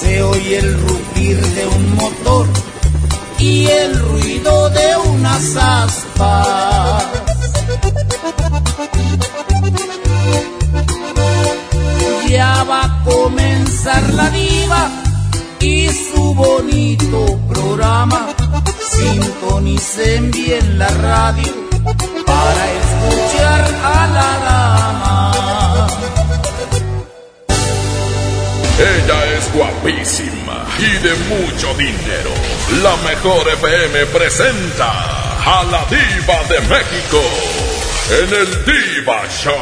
Se oye el rugir de un motor y el ruido de unas aspas. Ya va a comenzar la diva y su bonito programa. Sintonicen bien la radio para escuchar a la dama. Ella es guapísima y de mucho dinero. La mejor FM presenta a la diva de México en el Diva Show.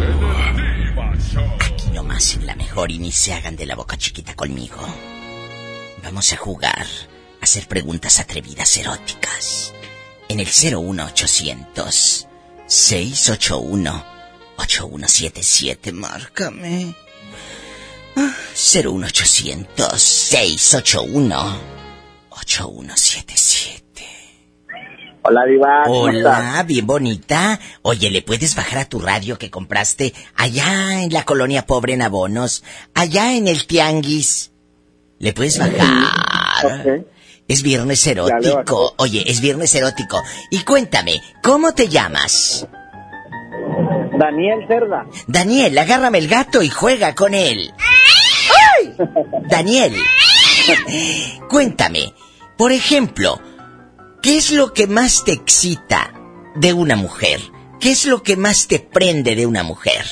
En el Diva Show. Aquí nomás en la mejor y ni se hagan de la boca chiquita conmigo. Vamos a jugar, a hacer preguntas atrevidas eróticas. En el 01800 681 8177, márcame. Ah, 01800 681 8177. Hola, Diva. Hola, bien bonita. Oye, ¿le puedes bajar a tu radio que compraste allá en la colonia pobre en Abonos? Allá en el Tianguis. ¿Le puedes bajar? Es viernes erótico. Oye, es viernes erótico. Y cuéntame, ¿cómo te llamas? Daniel Cerda. Daniel, agárrame el gato y juega con él. ¡Ay! Daniel, cuéntame, por ejemplo, ¿qué es lo que más te excita de una mujer? ¿Qué es lo que más te prende de una mujer?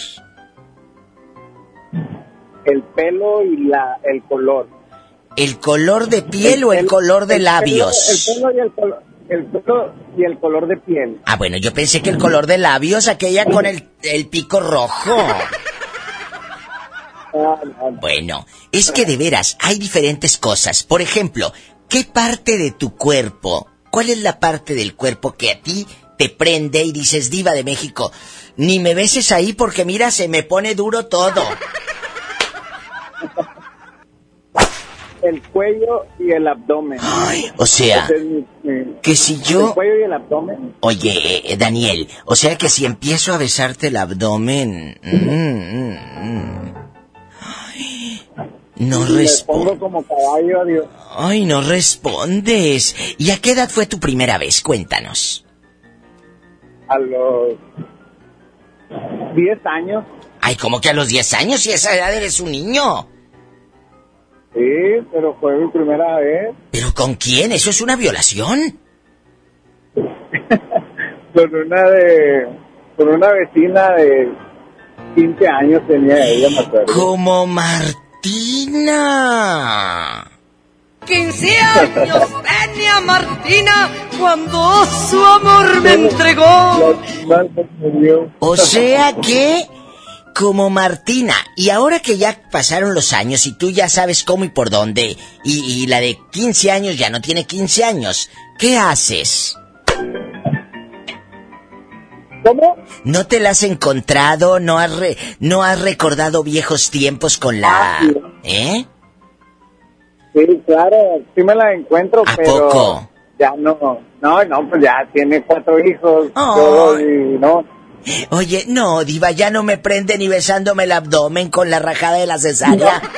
El pelo y la, el color. ¿El color de piel o el color de el labios? pelo- el pelo y el color. Y el color de piel. Ah, bueno, yo pensé que el color de labios, aquella con el, el pico rojo. No, Bueno, es que de veras hay diferentes cosas. Por ejemplo, ¿qué parte de tu cuerpo, cuál es la parte del cuerpo que a ti te prende y dices, diva de México, ni me beses ahí porque mira, se me pone duro todo? El cuello y el abdomen. Ay, o sea, Ese es mi- mi- que si yo... El cuello y el abdomen. Oye, eh, Daniel, o sea que si empiezo a besarte el abdomen... mm, mm, mm. Ay, no pongo como caballo, Dios. Ay, no respondes. ¿Y a qué edad fue tu primera vez? Cuéntanos. A los 10 años. Ay, ¿cómo que a los 10 años? Si a esa edad eres un niño. Sí, pero fue mi primera vez. ¿Pero con quién? ¿Eso es una violación? Con una de. Con una vecina de 15 años tenía ella, me acuerdo. Como Martina. 15 años tenía Martina cuando su amor me entregó. O sea que... Como Martina. Y ahora que ya pasaron los años y tú ya sabes cómo y por dónde, y, y la de 15 años ya no tiene 15 años, ¿qué haces? ¿Cómo? ¿No te la has encontrado? ¿No has, re- no has recordado viejos tiempos con la... Ah, sí. ¿Eh? Sí, claro, sí me la encuentro, ¿A pero poco? ya no, no, no, pues ya tiene cuatro hijos, Ay. todo, y no, Oye, no, diva, ya no me prende ni besándome el abdomen con la rajada de la cesárea.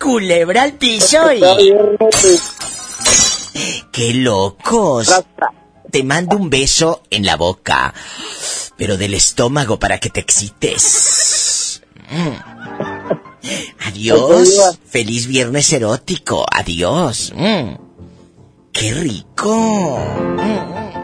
Culebra al piso y... ¡Qué locos! Te mando un beso en la boca, pero del estómago para que te excites. Mm. Adiós. Feliz viernes erótico. Adiós. Mm. ¡Qué rico!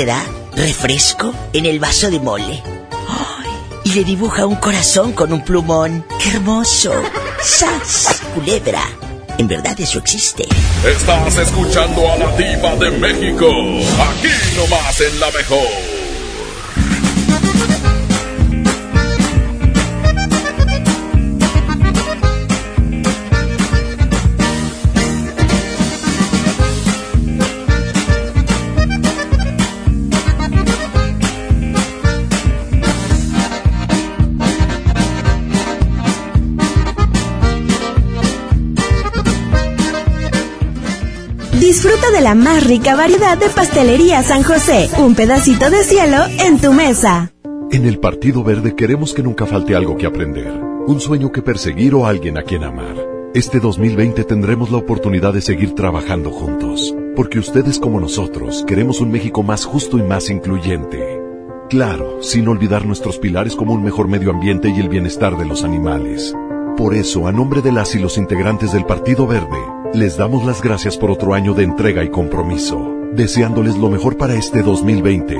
Te da refresco en el vaso de mole. y le dibuja un corazón con un plumón. ¡Qué hermoso! ¡Sas! Culebra. En verdad eso existe. Estás escuchando a la diva de México. Aquí nomás en la mejor. La más rica variedad de pastelería San José. Un pedacito de cielo en tu mesa. En el Partido Verde queremos que nunca falte algo que aprender, un sueño que perseguir o alguien a quien amar. Este 2020 tendremos la oportunidad de seguir trabajando juntos, porque ustedes como nosotros queremos un México más justo y más incluyente. Claro, sin olvidar nuestros pilares como un mejor medio ambiente y el bienestar de los animales. Por eso, a nombre de las y los integrantes del Partido Verde, les damos las gracias por otro año de entrega y compromiso, deseándoles lo mejor para este 2020.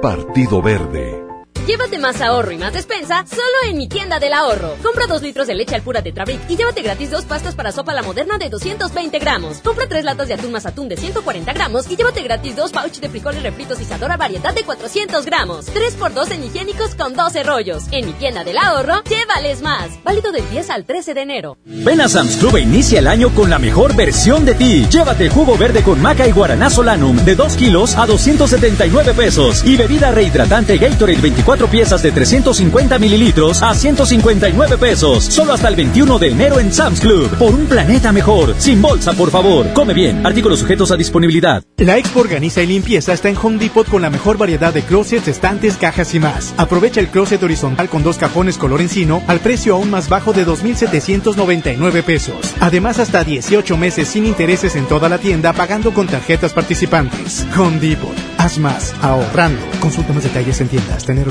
Partido Verde. Llévate más ahorro y más despensa solo en mi tienda del ahorro. Compra dos litros de leche al pura Tetrabric y llévate gratis dos pastas para sopa la moderna de 220 gramos. Compra tres latas de atún más atún de 140 gramos y llévate gratis dos pouch de frijoles refritos y Isadora variedad de 400 gramos. 3 por 2 en higiénicos con 12 rollos. En mi tienda del ahorro, llévales más. Válido del 10 al 13 de enero. Ven a Sam's Club e inicia el año con la mejor versión de ti. Llévate jugo verde con maca y guaraná solanum de 2 kilos a 279 pesos. Y bebida rehidratante Gatorade 24 piezas de 350 mililitros a 159 pesos. Solo hasta el 21 de enero en Sam's Club. Por un planeta mejor. Sin bolsa, por favor. Come bien. Artículos sujetos a disponibilidad. La Expo Organiza y Limpieza está en Home Depot con la mejor variedad de closets, estantes, cajas y más. Aprovecha el closet horizontal con dos cajones color encino al precio aún más bajo de 2.799 pesos. Además, hasta 18 meses sin intereses en toda la tienda pagando con tarjetas participantes. Home Depot. Haz más, ahorrando. Consulta más detalles en tienda hasta enero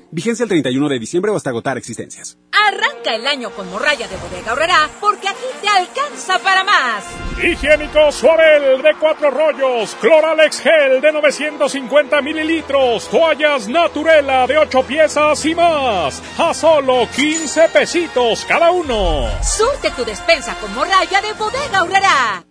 Vigencia el 31 de diciembre o hasta agotar existencias. Arranca el año con morralla de bodega horrera porque aquí te alcanza para más. Higiénico Suabel de cuatro rollos, Cloralex Gel de 950 mililitros, toallas Naturela de 8 piezas y más. A solo 15 pesitos cada uno. Surte tu despensa con morralla de bodega horrera.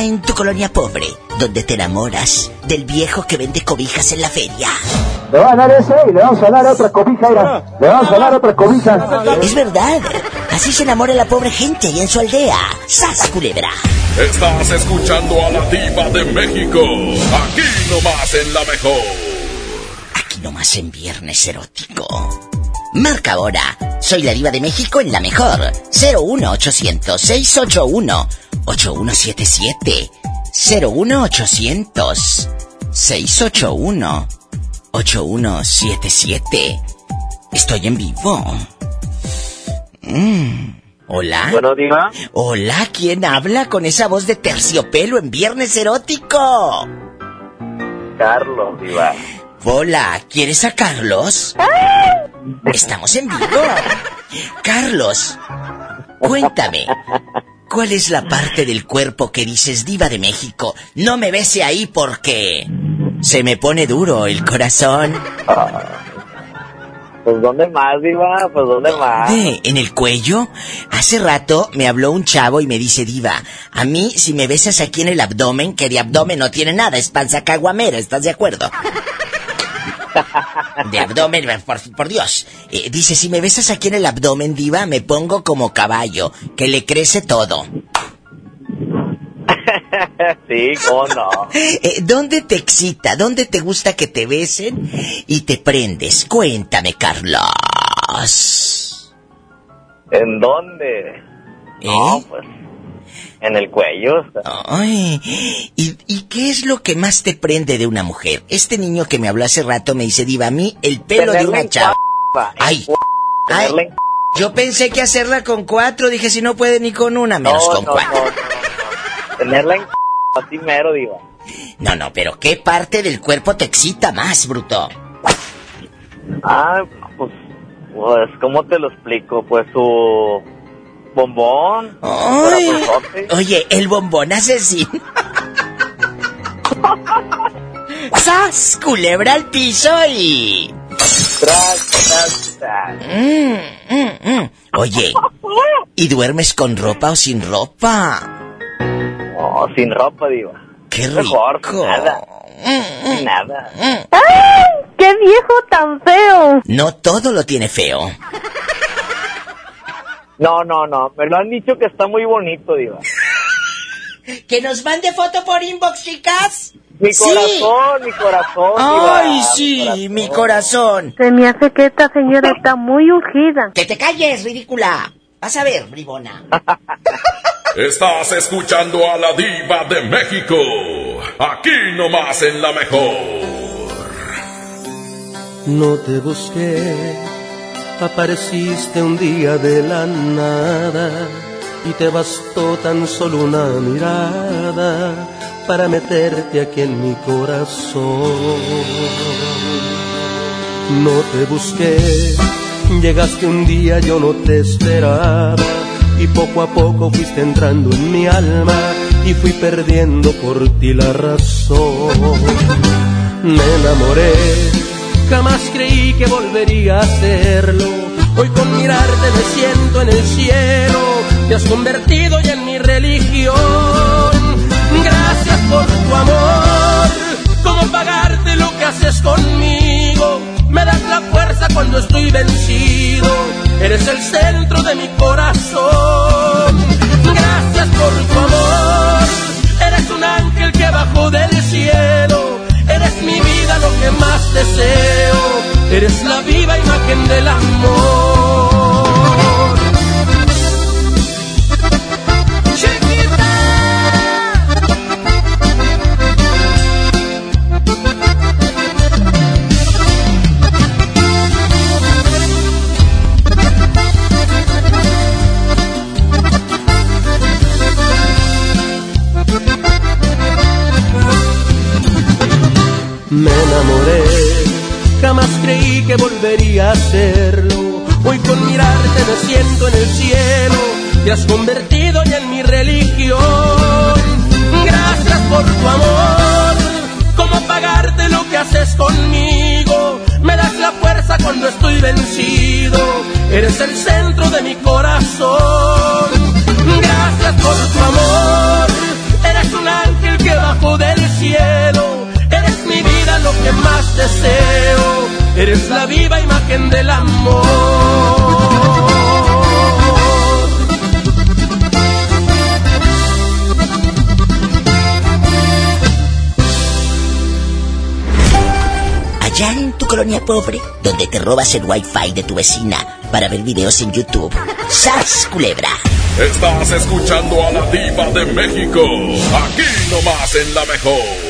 Allá en tu colonia pobre, donde te enamoras del viejo que vende cobijas en la feria. Le van a dar ese y le vamos a dar otra cobija, era. Le vamos a dar otra cobija. Es verdad. Así se enamora la pobre gente ahí en su aldea. ¡Sas, culebra! Estás escuchando a la diva de México. Aquí nomás en la mejor. Aquí nomás en Viernes Erótico. Marca ahora. Soy la diva de México en la mejor. 01800 681 8177 01800 681 8177 Estoy en vivo. Mm. Hola. Bueno, diva. Hola, ¿quién habla con esa voz de terciopelo en Viernes Erótico? Carlos, diva. Hola, ¿quieres a Carlos? Estamos en vivo. Carlos, cuéntame, ¿cuál es la parte del cuerpo que dices diva de México? No me bese ahí porque se me pone duro el corazón. Pues ¿dónde más, Diva? Pues ¿dónde más? ¿En el cuello? Hace rato me habló un chavo y me dice, Diva, a mí si me besas aquí en el abdomen, que de abdomen no tiene nada, es panza caguamera, ¿estás de acuerdo? De abdomen, por, por Dios. Eh, dice, si me besas aquí en el abdomen, Diva, me pongo como caballo, que le crece todo. sí, cómo no. Eh, ¿Dónde te excita? ¿Dónde te gusta que te besen y te prendes? Cuéntame, Carlos. ¿En dónde? No, pues en el cuello. Ay, ¿y, ¿y qué es lo que más te prende de una mujer? Este niño que me habló hace rato me dice, Diva, a mí el pelo de una chava... Ay, ay, yo pensé que hacerla con cuatro, dije si no puede ni con una, menos No, con no, cuatro. no, no, no. Tenerla en así mero, Diva. No, no, pero ¿qué parte del cuerpo te excita más, bruto? Ah, pues, pues, ¿cómo te lo explico? Pues su bombón. Ay. Oye, el bombón asesino. ¡Sas! Culebra al piso y... Tras, tras, tras. Mm, mm, mm. Oye, ¿y duermes con ropa o sin ropa? No, sin ropa, Diva. ¡Qué Mejor, rico! nada. Nada. ¡Ay! ¡Qué viejo tan feo! No todo lo tiene feo. No, no, no. Me lo han dicho que está muy bonito, Diva. ¿Que nos mande foto por inbox, chicas? Mi Sí. corazón, mi corazón. Diva, ¡Ay, mi sí! Mi corazón. Se me hace que esta señora está muy ungida. ¡Que te calles, ridícula! Vas a ver, bribona. Estás escuchando a la diva de México. Aquí nomás en la mejor. No te busqué, apareciste un día de la nada y te bastó tan solo una mirada para meterte aquí en mi corazón. No te busqué, llegaste un día, yo no te esperaba y poco a poco fuiste entrando en mi alma y fui perdiendo por ti la razón. Me enamoré, jamás creí que volvería a hacerlo. Hoy con mirarte me siento en el cielo, te has convertido ya en mi religión. Gracias por tu amor, ¿cómo pagarte lo que haces conmigo? Me das la fuerza cuando estoy vencido, eres el centro de mi corazón. Gracias por tu amor, eres un ángel que bajó del cielo, eres mi vida lo que más deseo, eres la viva imagen del amor. Me enamoré, jamás creí que volvería a hacerlo. Hoy con mirarte me siento en el cielo, te has convertido ya en mi religión. Gracias por tu amor, ¿cómo pagarte lo que haces conmigo? Me das la fuerza cuando estoy vencido, eres el centro de mi corazón. Del amor. Allá en tu colonia pobre, donde te robas el wifi de tu vecina para ver videos en YouTube. ¡Sas, culebra! Estás escuchando a la diva de México. Aquí nomás en la mejor.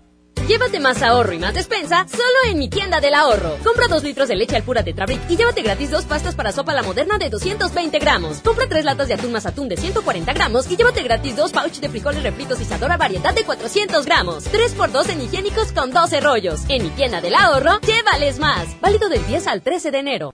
Llévate más ahorro y más despensa solo en mi tienda del ahorro. Compra dos litros de leche al pura Tetrabric y llévate gratis dos pastas para sopa la moderna de 220 gramos. Compra tres latas de atún más atún de 140 gramos y llévate gratis dos pouch de frijoles refritos y sadora variedad de 400 gramos. 3 por 2 en higiénicos con 12 rollos. En mi tienda del ahorro, llévales más. Válido del 10 al 13 de enero.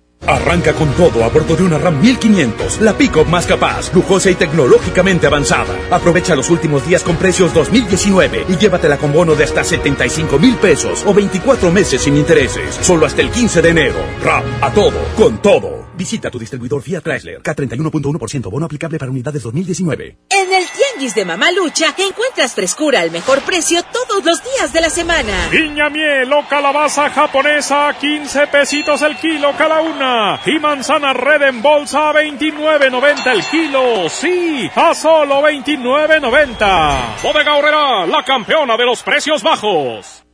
Arranca con todo a bordo de una RAM 1500, la pick-up más capaz, lujosa y tecnológicamente avanzada. Aprovecha los últimos días con precios 2019 y llévatela con bono de hasta 75 mil pesos o 24 meses sin intereses. Solo hasta el 15 de enero. RAM, a todo, con todo. Visita tu distribuidor Fiat Chrysler. K31.1% bono aplicable para unidades 2019. En el Tianguis de Mamalucha encuentras frescura al mejor precio todos los días de la semana. Piña miel o calabaza japonesa, 15 pesitos el kilo cada una. Y manzana red en bolsa a 29.90 el kilo. Sí, a solo 29.90. Bodega Horrera, la campeona de los precios bajos.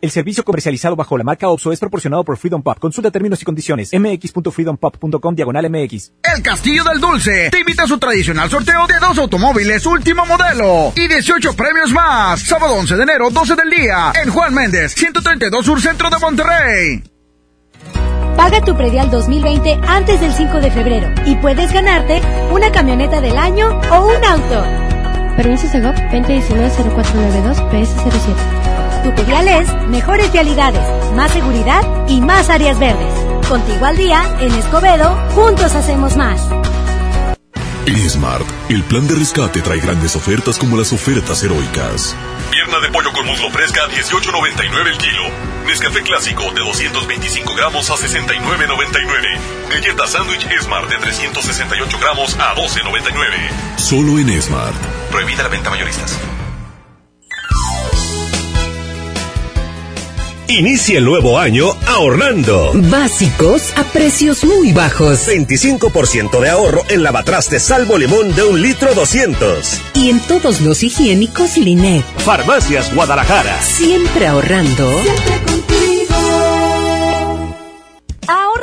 El servicio comercializado bajo la marca OPSO es proporcionado por Freedom Pop. Consulta términos y condiciones. mx.freedompop.com diagonal mx. El Castillo del Dulce te invita a su tradicional sorteo de dos automóviles último modelo y 18 premios más. Sábado 11 de enero, 12 del día, en Juan Méndez, 132 Sur Centro de Monterrey. Paga tu predial 2020 antes del 5 de febrero y puedes ganarte una camioneta del año o un auto. Permiso Segov 2019-0492 PS07. Tu predial es mejores vialidades, más seguridad y más áreas verdes. Contigo al día, en Escobedo, juntos hacemos más. En Smart, el plan de rescate trae grandes ofertas como las ofertas heroicas. Pierna de pollo con muslo fresca a 18.99 el kilo. Nescafé clásico de 225 gramos a 69.99. Galleta sándwich Smart de 368 gramos a 12.99. Solo en Smart. Prohibida la venta mayoristas. Inicia el nuevo año ahorrando. Básicos a precios muy bajos. 25% de ahorro en lavatraste salvo limón de un litro 200. Y en todos los higiénicos Linet. Farmacias Guadalajara. Siempre ahorrando. Siempre contigo.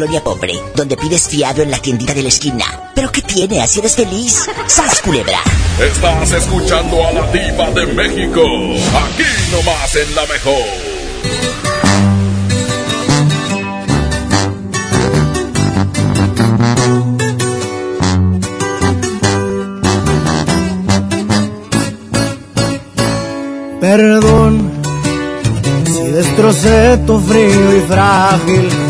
colonia pobre, donde pides fiado en la tiendita de la esquina. ¿Pero qué tiene? ¿Así eres feliz? ¡Sas, culebra! Estás escuchando a la diva de México, aquí nomás en La Mejor. Perdón si destrocé tu frío y frágil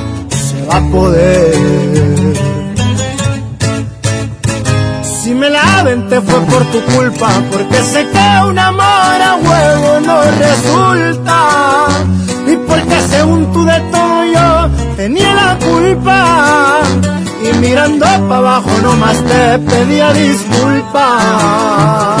va a poder. Si me la te fue por tu culpa, porque sé que un amor a huevo no resulta. Y porque según tú de todo yo tenía la culpa. Y mirando para abajo nomás te pedía disculpas.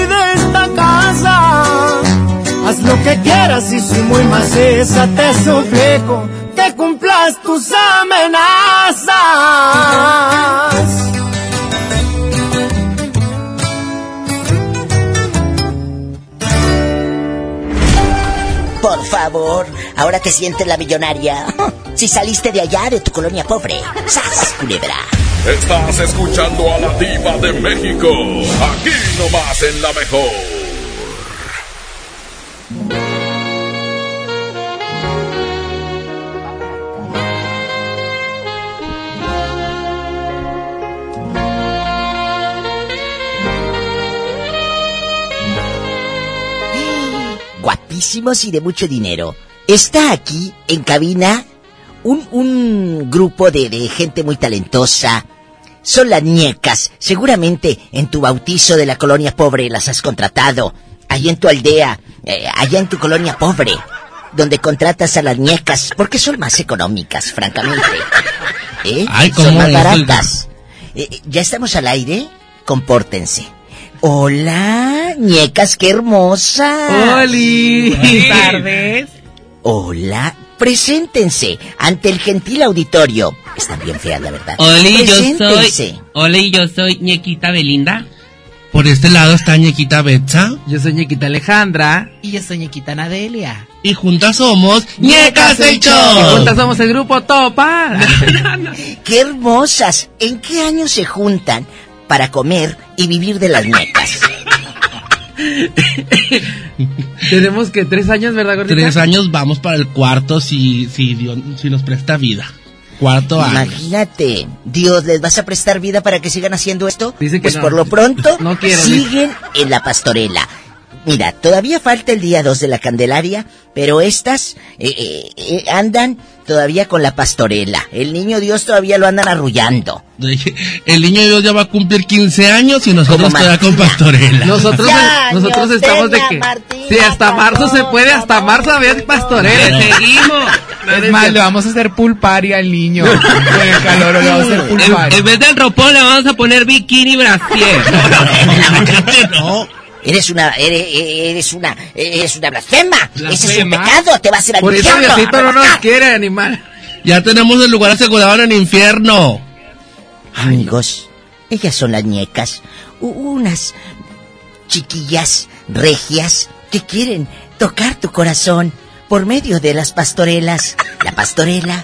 Haz lo que quieras y soy muy maciza, te suplico que cumplas tus amenazas. Por favor, ahora te sientes la millonaria. Si saliste de allá, de tu colonia pobre. ¡Sas, culebra! Estás escuchando a la diva de México. Aquí nomás en La Mejor. Guapísimos y de mucho dinero. Está aquí en cabina un, un grupo de, de, gente muy talentosa. Son las ñecas. Seguramente en tu bautizo de la colonia pobre las has contratado. Allí en tu aldea, eh, allá en tu colonia pobre, donde contratas a las ñecas, porque son más económicas, francamente. ¿Eh? Ay, son más baratas. Eh, ¿Ya estamos al aire? Compórtense. Hola, ñecas, qué hermosa. ¡Holi! Buenas tardes. Hola, preséntense ante el gentil auditorio. Están bien feas, la verdad. Oli, yo soy. Oli, yo soy ñequita Belinda. Por este lado está ñequita Betsa. Yo soy ñequita Alejandra. Y yo soy ñequita Nadelia. Y juntas somos ñecas del show. Y juntas somos el grupo Topa. ¡Qué hermosas! ¿En qué años se juntan para comer y vivir de las ñecas? Tenemos que tres años, ¿verdad, gordita? Tres años, vamos para el cuarto si, si, Dios, si nos presta vida. Cuarto año. Imagínate, Dios, ¿les vas a prestar vida para que sigan haciendo esto? Dice pues no. por lo pronto, No siguen en la pastorela. Mira, todavía falta el día 2 de la Candelaria, pero estas eh, eh, eh, andan todavía con la pastorela. El niño Dios todavía lo andan arrullando. El niño Dios ya va a cumplir 15 años y nosotros todavía con pastorela. Nosotros, Ya, nosotros estamos de que. Martina, Sí, hasta marzo se puede, hasta marzo había pastorela. Pero- Seguimos. Es más, le vamos a hacer pulpari al niño. Con el calor le vamos a hacer En, en vez del ropón le vamos a poner bikini brasier. No. Eres una, eres, eres una, eres una blasfema. Ese es un pecado, te vas a ir al Por eso infierno. Diosito no nos quiere, animal. Ya tenemos el lugar asegurado en el infierno. Amigos, ellas son las ñecas, unas chiquillas regias que quieren tocar tu corazón por medio de las pastorelas. La pastorela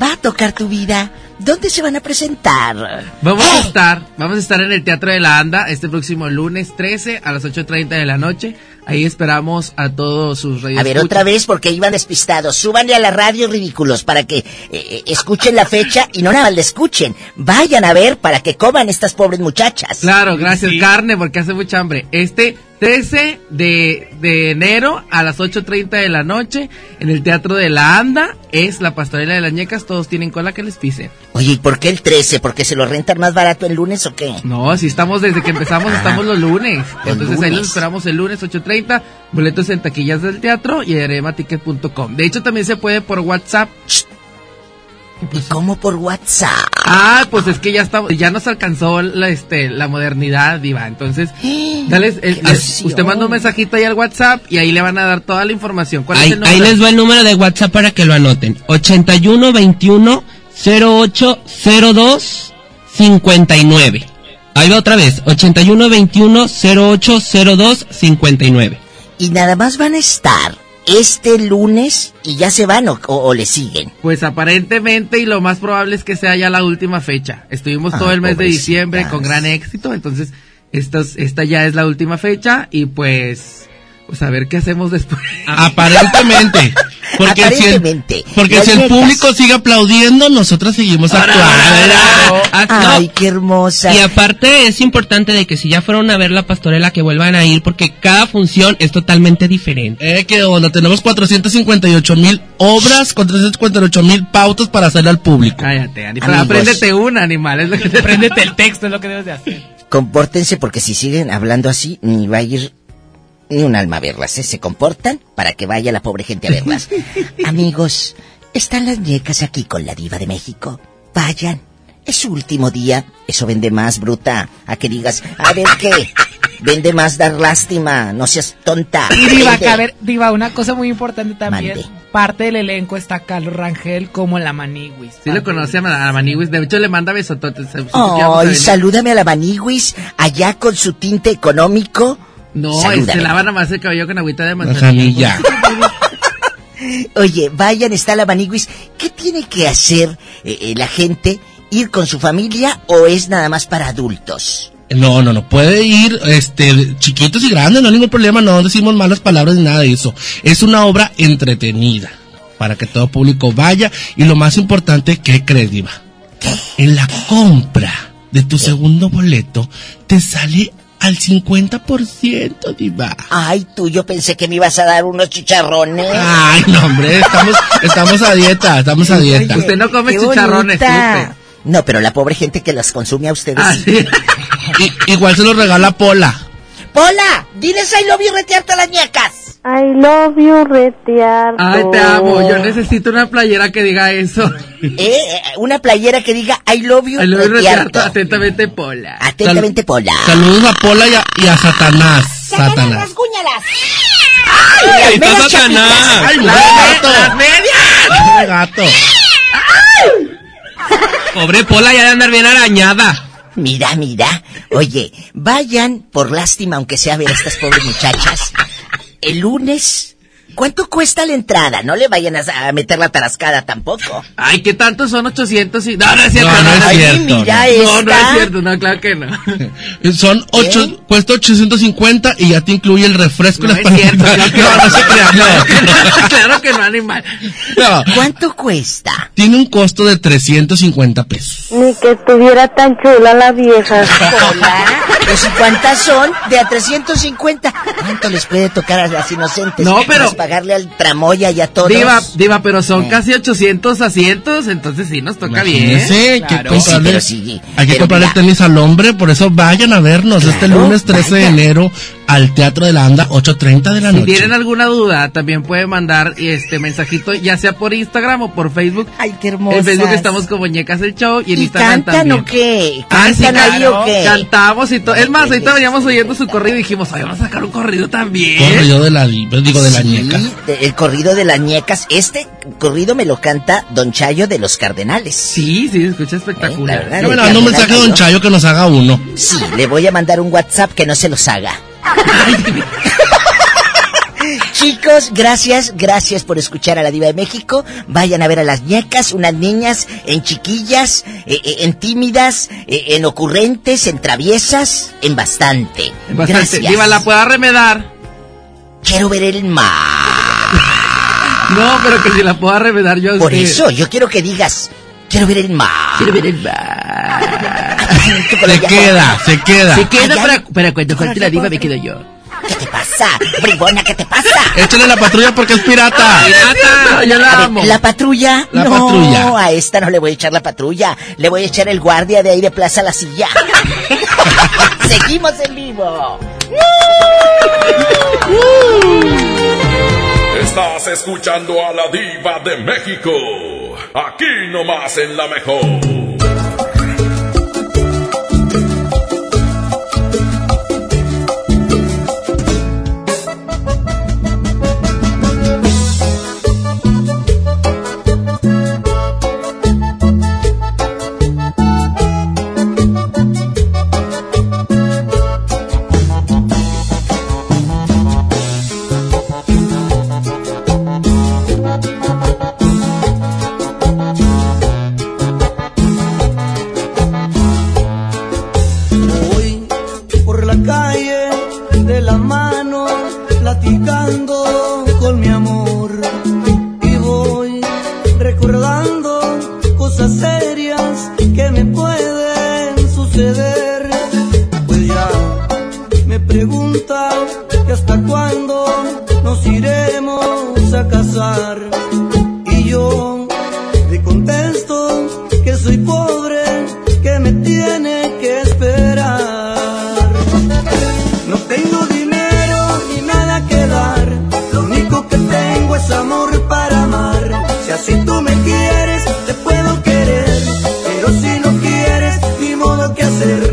va a tocar tu vida. ¿Dónde se van a presentar? Vamos a estar, vamos a estar en el Teatro de la Anda este próximo lunes 13 a las 8.30 de la noche. Ahí esperamos a todos sus reyes. A ver, otra vez porque iban despistados. Súbanle a la radio ridículos para que eh, eh, escuchen la fecha y no nada más la escuchen. Vayan a ver para que coman estas pobres muchachas. Claro, gracias, carne, porque hace mucha hambre. Este 13 de, de enero a las 8.30 de la noche en el Teatro de la Anda es la pastorela de las ñecas. Todos tienen cola que les pisen. Oye, ¿y por qué el 13? ¿Porque se lo rentan más barato el lunes o qué? No, si estamos desde que empezamos, estamos los lunes. Los Entonces ahí los esperamos el lunes 8.30, boletos en taquillas del teatro y arematicket.com. De hecho, también se puede por WhatsApp. ¿Y cómo por WhatsApp? Ah, pues es que ya está, ya nos alcanzó la, este, la modernidad, diva. Entonces, dale, usted manda un mensajito ahí al WhatsApp y ahí le van a dar toda la información. ¿Cuál es Ahí, el ahí les va el número de WhatsApp para que lo anoten. 8121 0802 59. Ahí va otra vez. 8121 0802 59. Y nada más van a estar este lunes y ya se van o, o- o le siguen. Pues aparentemente y lo más probable es que sea ya la última fecha. Estuvimos todo Ah, el mes de diciembre con gran éxito, entonces esta, es- esta ya es la última fecha y pues, pues a ver qué hacemos después. Aparentemente. Porque si el, porque si público sigue aplaudiendo, nosotros seguimos actuando. Ah, Ay, qué hermosa. Y aparte es importante de que si ya fueron a ver la pastorela que vuelvan a ir porque cada función es totalmente diferente. Eh, qué onda, tenemos 458 mil obras, 458 mil pautas para hacerle al público. Cállate, Ani, Amigos. apréndete una, animal. Es lo que te... Apréndete el texto, es lo que debes de hacer. Compórtense porque si siguen hablando así, ni va a ir ni un alma a verlas. ¿eh? Se comportan para que vaya la pobre gente a verlas. Amigos, están las ñecas aquí con la diva de México. Vayan. Es su último día. Eso vende más, bruta. A que digas, a ver qué. Vende más dar lástima. No seas tonta. Y Diva, que a ver, Diva, una cosa muy importante también. Mande. Parte del elenco está Carlos Rangel como la Maniwis. Sí lo conoce a Ma- a Maniwis, de hecho le manda besototes. Ay, salúdame a la Maniguis allá con su tinte económico. No, Salúdame. se lava nada más el cabello con agüita de manzanilla. Oye, vayan, está la Maniguis. ¿Qué tiene que hacer eh, eh, la gente? ¿Ir con su familia o es nada más para adultos? No, no, no, puede ir este, chiquitos y grandes, no hay ningún problema, no decimos malas palabras ni nada de eso. Es una obra entretenida para que todo público vaya y lo más importante, ¿qué crees, Diva? En la compra de tu segundo boleto te sale al 50%, Diva. Ay, tú, yo pensé que me ibas a dar unos chicharrones. Ay, no, hombre, estamos, estamos a dieta, estamos a dieta. Oye, qué bonita. No, pero la pobre gente que las consume a ustedes. Ah, sí. Igual se lo regala Pola. Pola, diles I love you retearte a las ñacas. I love you, retear. Ay, te amo. Yo necesito una playera que diga eso. Eh, eh, una playera que diga I love you, I love you, retearto. Retearto. Atentamente, Pola. Atentamente, Pola. Saludos a Pola y a, y a Satanás. Satanás. Rasguñalas. ¡Ay, las está medias Satanás! chapitas. ¡Ay, gato! las medias. ¡Ay, gato! Pobre Pola ya de andar bien arañada. Mira, mira. Oye, vayan por lástima, aunque sea a ver a estas pobres muchachas. El lunes. ¿Cuánto cuesta la entrada? No le vayan a, a meter la tarascada tampoco. Ay, ¿qué tanto son 800 y... No, no es cierto. No, no es Ay, cierto. mira No, no esta. es cierto. No, claro que no. Son ocho, cuesta 850 y ya te incluye el refresco No y es las cierto. Claro que No, no se crean, no. claro que no, animal. No. ¿Cuánto cuesta? Tiene un costo de 350 pesos. Ni que estuviera tan chula la vieja. Hola. Pues, ¿y cuántas son? De a 350. ¿Cuánto les puede tocar a las inocentes? No, pero- pagarle al tramoya y a todos. Diva, diva, pero son casi 800 asientos, entonces sí nos toca bien. Hay que Claro. comprarle, pero sí, hay que comprarle mira. tenis al hombre, por eso vayan a vernos este Claro, lunes 13 de enero al Teatro de la Anda, 8.30 de la Si noche. tienen alguna duda, también pueden mandar este mensajito, ya sea por Instagram o por Facebook. Ay, qué hermosas. En Facebook estamos como Ñecas el Show y en ¿Y Instagram cantan también. o qué? Ah, sí, ¿Cantan ahí claro. o qué? Cantamos y todo. Es más, ahorita veníamos oyendo su corrido y dijimos, ay, vamos a sacar un corrido también. Corrido de la, digo, de la Sí, ñeca. de- el corrido de las ñecas. Este corrido me lo canta Don Chayo de los Cardenales. Sí, sí, se escucha espectacular. La verdad, Yo me le mando un mensaje a Don. Chayo que nos haga uno. Sí, le voy a mandar un WhatsApp que no se los haga. Chicos, gracias, gracias por escuchar a la Diva de México. Vayan a ver a las ñecas, unas niñas en chiquillas, eh, eh, en tímidas, eh, en ocurrentes, en traviesas, en bastante. Bastante. Gracias. Diva, ¿la pueda remedar? Quiero ver el mar. No, pero que si la pueda remedar yo Por usted. eso, yo quiero que digas, quiero ver el mar. Quiero ver el mar. Se queda, se queda. Se queda Ay, para, para cuando falte la diva me quedo yo. ¿Qué te pasa? Bribona, ¿qué te pasa? Échale la patrulla porque es pirata. Pirata, yo la ver, amo. ¿La patrulla? La no, patrulla. a esta no le voy a echar la patrulla. Le voy a echar el guardia de ahí de Plaza La Silla. Seguimos en vivo. Estás escuchando a la diva de México. Aquí nomás en la mejor. Hacer.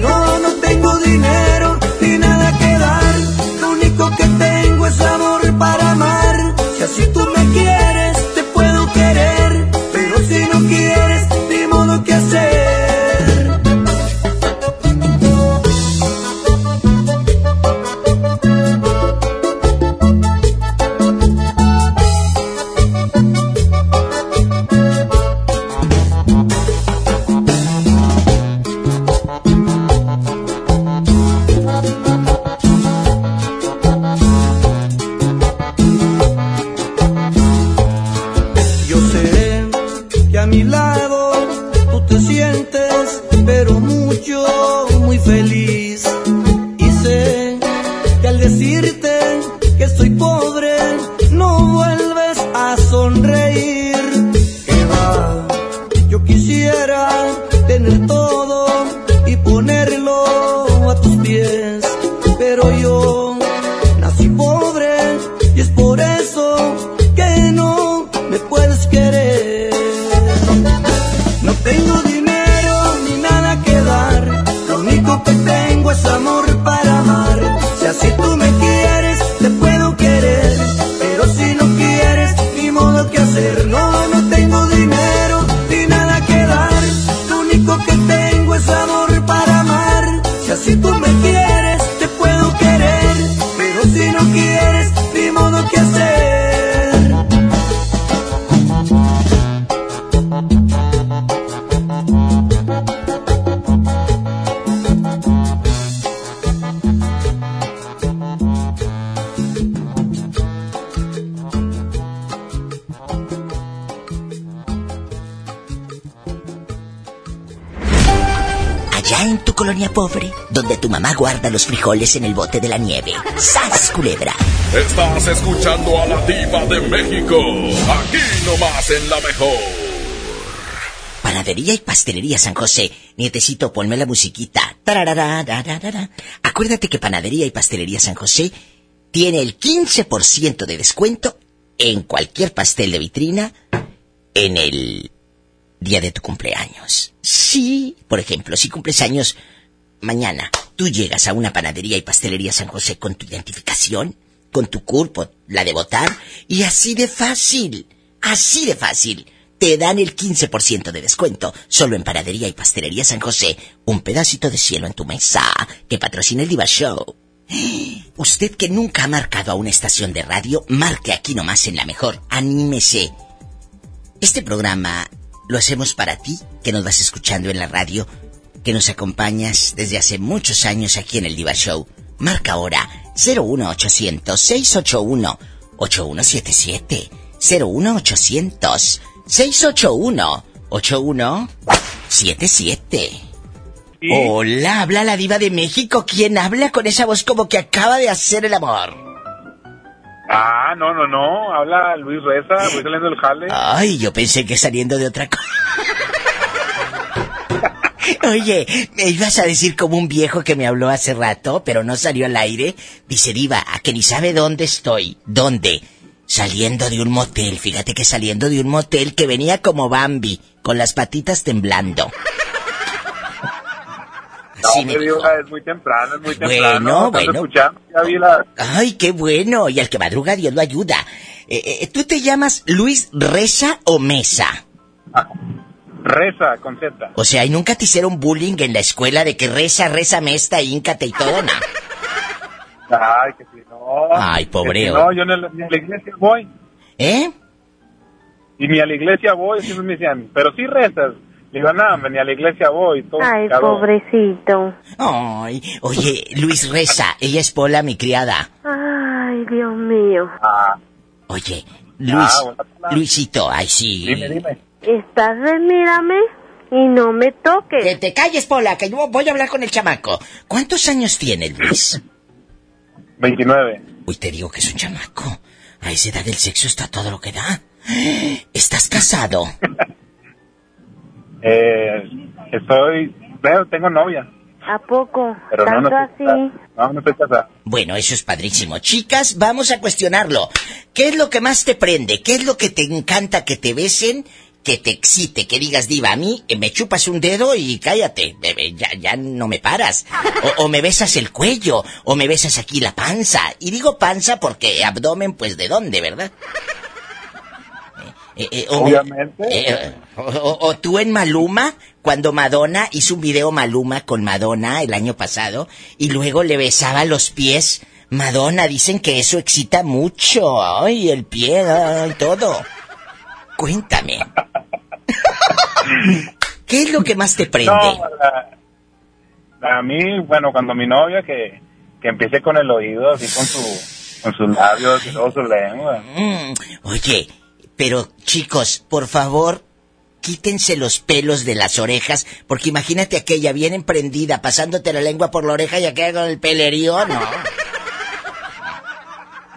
Frijoles en el bote de la nieve. ¡Sas, culebra! Estás escuchando a la diva de México. Aquí nomás en la mejor. Panadería y Pastelería San José. Nietecito, ponme la musiquita. Acuérdate que Panadería y Pastelería San José tiene el 15% de descuento en cualquier pastel de vitrina en el día de tu cumpleaños. Sí, por ejemplo, si cumples años mañana, tú llegas a una panadería y pastelería San José con tu identificación, con tu cuerpo, la de votar, y así de fácil, así de fácil, te dan el 15% de descuento, solo en panadería y pastelería San José, un pedacito de cielo en tu mesa, que patrocina el Diva Show. Usted que nunca ha marcado a una estación de radio, marque aquí nomás en la mejor, anímese. Este programa lo hacemos para ti, que nos vas escuchando en la radio, que nos acompañas desde hace muchos años aquí en el Diva Show. Marca ahora 01800 681 8177 01800 681 8177 Hola, habla la diva de México. ¿Quién habla con esa voz como que acaba de hacer el amor? Ah, no, no, no. Habla Luis Reza, voy saliendo del jale. Ay, yo pensé que saliendo de otra cosa. Oye, me ibas a decir como un viejo que me habló hace rato, pero no salió al aire. Dice Diva, a que ni sabe dónde estoy. ¿Dónde? Saliendo de un motel. Fíjate que saliendo de un motel que venía como Bambi, con las patitas temblando. No, Así me me dijo. digo, es muy temprano, es muy Bueno, temprano. Bueno. escuchando, ya vi la... Ay, qué bueno. Y al que madruga Dios lo ayuda. Eh, eh, ¿Tú te llamas Luis Reza o Mesa? Reza, con Z. O sea, ¿y nunca te hicieron bullying en la escuela de que reza, reza, mesta, íncate y todo? No. Ay, que si no. Ay, pobreo. si no, yo ni a la, ni a la iglesia voy. ¿Eh? Y ni a la iglesia voy, siempre me decían, pero sí rezas. Le digo, no, ni a la iglesia voy. Todo Ay, pobrecito. Ay, oye, Luis Reza, ella es Pola, mi criada. Ay, Dios mío. Ah, Oye, Luis, Ah. Luisito, ay sí. dime, dime. Estás de mírame y no me toques. Que te calles, Pola, que yo voy a hablar con el chamaco. ¿Cuántos años tiene Luis? 29. Uy, te digo que es un chamaco. A esa edad del sexo está todo lo que da. ¿Estás casado? Eh, estoy... Veo, tengo novia. ¿A poco? Pero no, no ¿Tanto estoy así? No, no estoy casado. Bueno, eso es padrísimo. Chicas, vamos a cuestionarlo. ¿Qué es lo que más te prende? ¿Qué es lo que te encanta que te besen? Que te excite, que digas, diva, a mí eh, me chupas un dedo y cállate, bebé, ya, ya no me paras. O, o me besas el cuello, o me besas aquí la panza. Y digo panza porque abdomen, pues de dónde, ¿verdad? Eh, eh, o, Obviamente. eh, o- o- o tú en Maluma, cuando Madonna hizo un video Maluma con Madonna el año pasado, y luego le besaba los pies. Madonna, dicen que eso excita mucho. Ay, el pie, ay, todo. Cuéntame. ¿Qué es lo que más te prende? No, la- a mí, bueno, cuando mi novia que, que empiece con el oído, así con su, con sus labios y todo su lengua. Mm, oye, pero chicos, por favor, quítense los pelos de las orejas, porque imagínate aquella bien emprendida, pasándote la lengua por la oreja y aquella con el pelerío, no.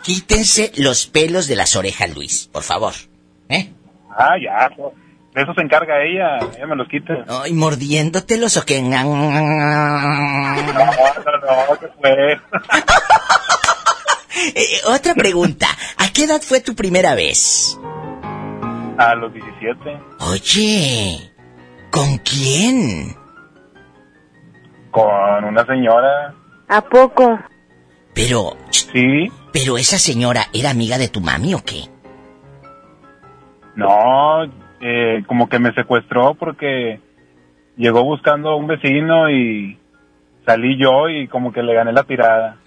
Quítense los pelos de las orejas, Luis, por favor. ¿Eh? Ah, ya, de eso se encarga ella, ella me los quita. Ay, mordiéndotelos o qué. No, no, no, ¿qué fue? Eh, otra pregunta. ¿A qué edad fue tu primera vez? A los 17, Oye, ¿con quién? con una señora, ¿A poco? Pero, sí, pero esa señora era amiga de tu mami o qué? No, eh, como que me secuestró porque llegó buscando a un vecino y salí yo y como que le gané la tirada.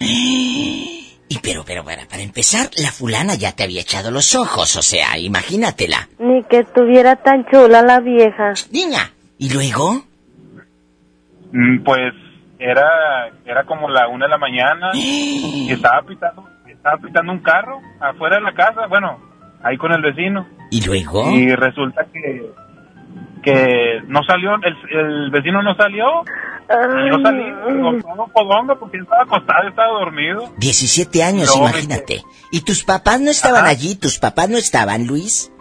Y pero, pero, para, para empezar, la fulana ya te había echado los ojos, o sea, imagínatela. Ni que estuviera tan chula la vieja. Niña. ¿Y luego? Mm, Pues era era como la una de la mañana y estaba pitando estaba pitando un carro afuera de la casa, bueno, ahí con el vecino. ¿Y luego? Y resulta que que no salió, el, el vecino no salió, y yo salí, todo podongo porque estaba acostado, estaba dormido. 17 años, No, imagínate. ¿Y tus papás no estaban allí? ¿Tus papás no estaban, Luis?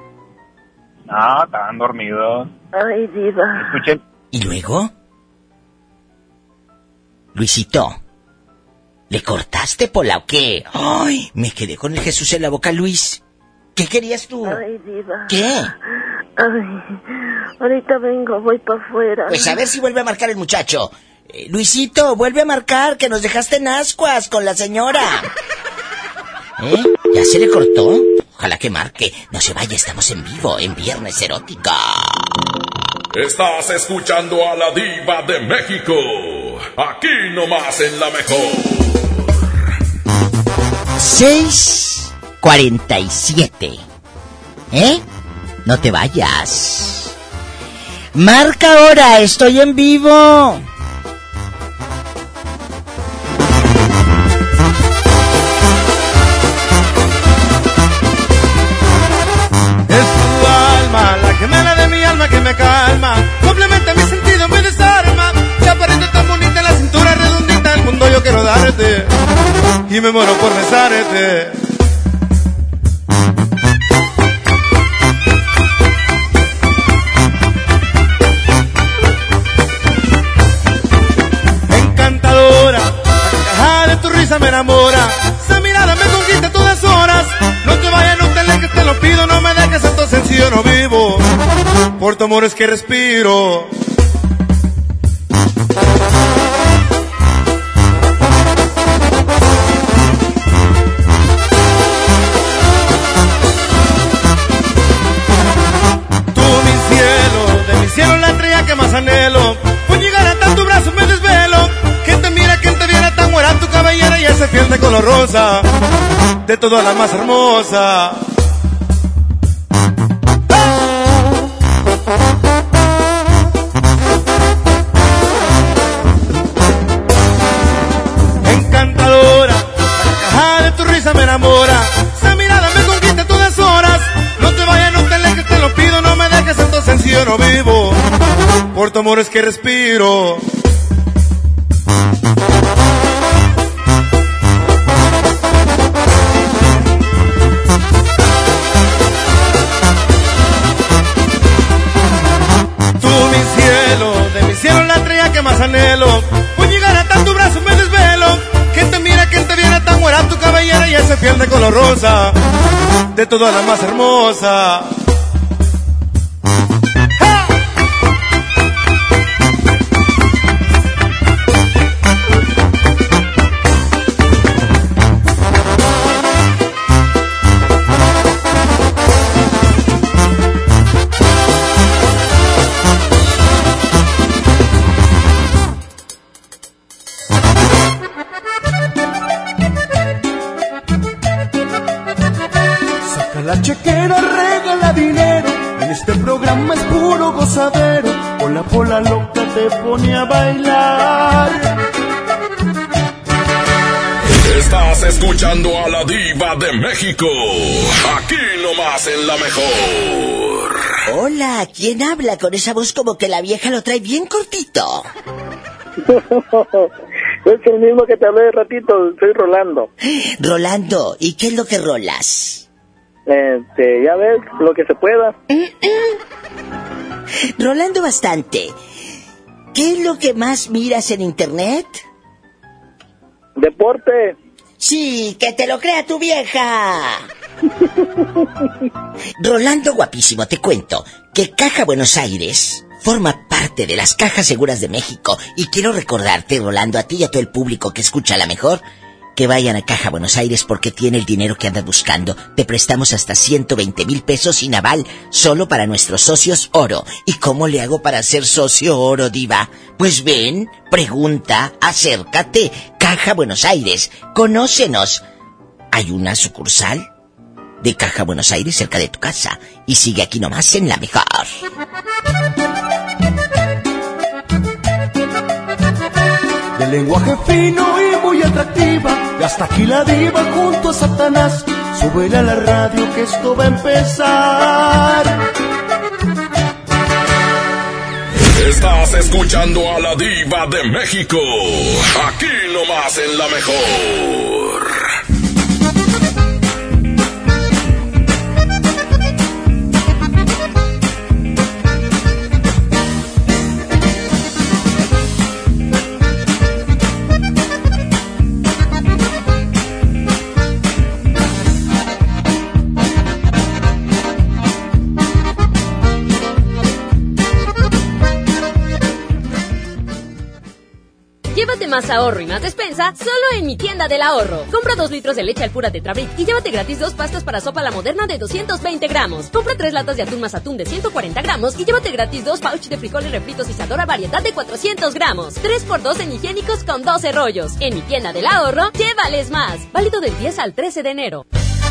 No, estaban dormidos. Ay, diva. Escuchen. ¿Y luego? Luisito, ¿le cortaste pola o qué? Ay, me quedé con el Jesús en la boca, Luis. ¿Qué querías tú? Ay, diva. ¿Qué? Ay, ahorita vengo, voy para afuera. Pues a ver si vuelve a marcar el muchacho. Eh, Luisito, vuelve a marcar, que nos dejaste en ascuas con la señora. ¿Eh? ¿Ya se le cortó? Ojalá que marque. No se vaya, estamos en vivo, en Viernes Erótica. Estás escuchando a la diva de México. Aquí nomás en la mejor. 647. ¿Eh? No te vayas. Marca ahora, estoy en vivo. Es tu alma, la gemela de mi alma que me calma. Complementa mi sentido, me desarma. Te aparece tan bonita la cintura redondita. El mundo yo quiero darte. Y me muero por besarte. Carcajada de tu risa me enamora. Esa mirada me conquista todas horas. No te vayas, no te alejes, te lo pido, no me dejes, esto sencillo no vivo. Por tu amor es que respiro. Cabellera y ese piel de color rosa. De todas la más hermosa. Encantadora, la carcajada de tu risa me enamora. Esa mirada me conquista todas horas. No te vayas, no te alejes, te lo pido, no me dejes, esto sencillo no vivo. Por tu amor es que respiro. Rosa. De todas la más hermosa. Escuchando a la diva de México. Aquí nomás en la mejor. Hola, ¿quién habla con esa voz como que la vieja lo trae bien cortito? es el mismo que te hablé de ratito, soy Rolando. Rolando, ¿y qué es lo que rolas? Este, ya ves, lo que se pueda. Rolando bastante. ¿Qué es lo que más miras en internet? Deporte. Sí, que te lo crea tu vieja. Rolando guapísimo, te cuento que Caja Buenos Aires forma parte de las cajas seguras de México y quiero recordarte, Rolando, a ti y a todo el público que escucha la mejor, que vayan a Caja Buenos Aires porque tiene el dinero que andas buscando. Te prestamos hasta 120 mil pesos sin aval, solo para nuestros socios oro. ¿Y cómo le hago para ser socio oro, diva? Pues ven, pregunta, acércate. Caja Buenos Aires, conócenos. Hay una sucursal de Caja Buenos Aires cerca de tu casa y sigue aquí nomás en la mejor. Lenguaje fino y muy atractiva. Y hasta aquí la diva junto a Satanás. Súbele a la radio que esto va a empezar. Estás escuchando a la diva de México. Aquí nomás en la mejor. Más ahorro y más despensa solo en mi tienda del ahorro. Compra 2 litros de leche al pura Tetrabric y llévate gratis dos pastas para sopa la moderna de 220 gramos. Compra 3 latas de atún más atún de 140 gramos y llévate gratis dos pouch de frijoles refritos y sadora variedad de 400 gramos. 3x2 en higiénicos con 12 rollos. En mi tienda del ahorro, llévales más. Válido del 10 al 13 de enero.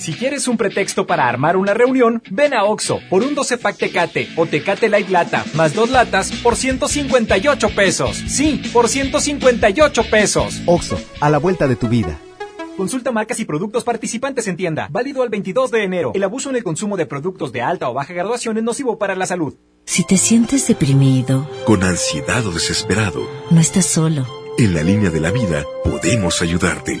Si quieres un pretexto para armar una reunión, ven a Oxo por un 12 pack Tecate o Tecate Light Lata más dos latas por 158 pesos. Sí, por 158 pesos. Oxo, a la vuelta de tu vida. Consulta marcas y productos participantes en tienda. Válido al 22 de enero. El abuso en el consumo de productos de alta o baja graduación es nocivo para la salud. Si te sientes deprimido, Con ansiedad o desesperado, no estás solo. en la línea de la vida podemos ayudarte.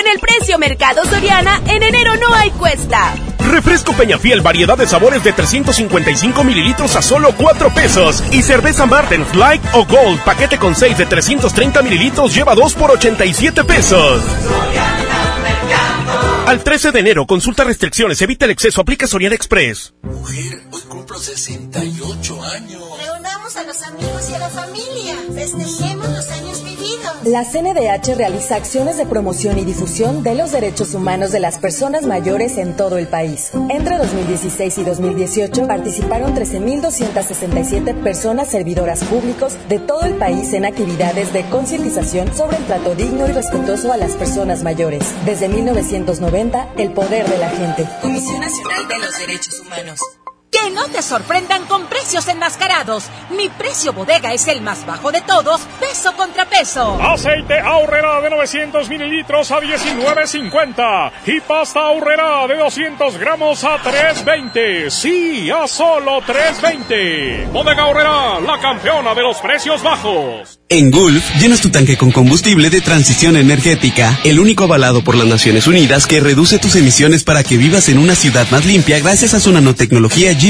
Con el precio Mercado Soriana, en enero no hay cuesta. Refresco Peñafiel, variedad de sabores de 355 mililitros a solo 4 pesos. Y cerveza Martens Light o Gold, paquete con 6 de 330 mililitros, lleva 2 por 87 pesos. Al 13 de enero, consulta restricciones, evita el exceso, aplica Soriana Express. Mujer, hoy cumplo 68 años. Reunamos a los amigos y a la familia. Festejemos los años vividos. La CNDH realiza acciones de promoción y difusión de los derechos humanos de las personas mayores en todo el país. Entre 2016 y 2018 participaron 13.267 personas servidoras públicos de todo el país en actividades de concientización sobre el trato digno y respetuoso a las personas mayores. Desde 1990, el poder de la gente. Comisión Nacional de los Derechos Humanos. Que no te sorprendan con precios enmascarados. Mi precio bodega es el más bajo de todos, peso contra peso. Aceite ahorrera de 900 mililitros a 19.50 y pasta ahorrera de 200 gramos a 3.20. Sí, a solo 3.20. Bodega ahorrera, la campeona de los precios bajos. En Gulf, llenas tu tanque con combustible de transición energética, el único avalado por las Naciones Unidas que reduce tus emisiones para que vivas en una ciudad más limpia gracias a su nanotecnología G ⁇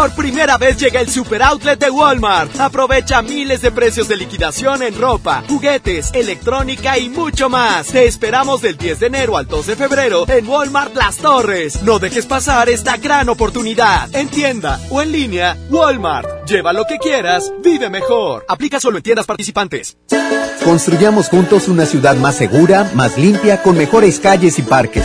Por primera vez llega el super outlet de Walmart. Aprovecha miles de precios de liquidación en ropa, juguetes, electrónica y mucho más. Te esperamos del 10 de enero al 2 de febrero en Walmart Las Torres. No dejes pasar esta gran oportunidad. En tienda o en línea, Walmart. Lleva lo que quieras, vive mejor. Aplica solo en tiendas participantes. Construyamos juntos una ciudad más segura, más limpia, con mejores calles y parques.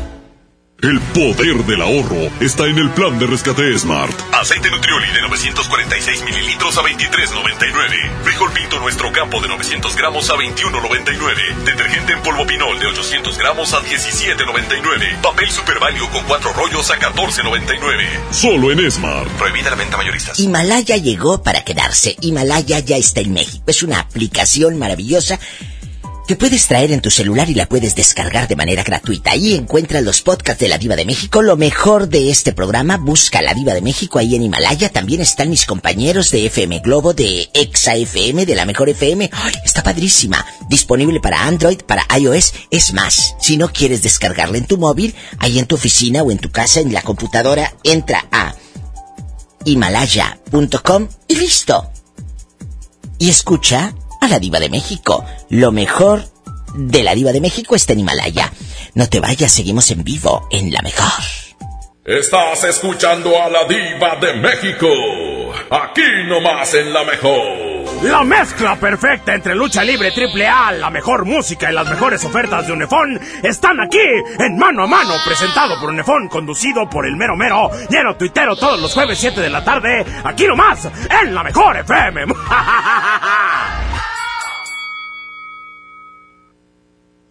El poder del ahorro está en el plan de rescate Smart. Aceite Nutrioli de 946 mililitros a 23.99. Frijol Pinto Nuestro Campo de 900 gramos a 21.99. Detergente en polvo Pinol de 800 gramos a 17.99. Papel Super Value con cuatro rollos a 14.99. Solo en Smart. Prohibida la venta mayoristas. Himalaya llegó para quedarse. Himalaya ya está en México. Es una aplicación maravillosa te puedes traer en tu celular y la puedes descargar de manera gratuita. Ahí encuentras los podcasts de la Diva de México, lo mejor de este programa. Busca la Diva de México ahí en Himalaya. También están mis compañeros de FM Globo, de Exa FM, de la Mejor FM. ¡Ay, está padrísima! Disponible para Android, para iOS. Es más, si no quieres descargarla en tu móvil, ahí en tu oficina o en tu casa, en la computadora, entra a himalaya.com y listo. Y escucha a la diva de México. Lo mejor de la diva de México está en Himalaya. No te vayas, seguimos en vivo en la mejor. Estás escuchando a la diva de México. Aquí nomás en la mejor. La mezcla perfecta entre lucha libre triple A, la mejor música y las mejores ofertas de Unefón están aquí en Mano a Mano, presentado por Unefón, conducido por el mero mero, lleno tuitero todos los jueves 7 de la tarde, aquí nomás, en la mejor FM.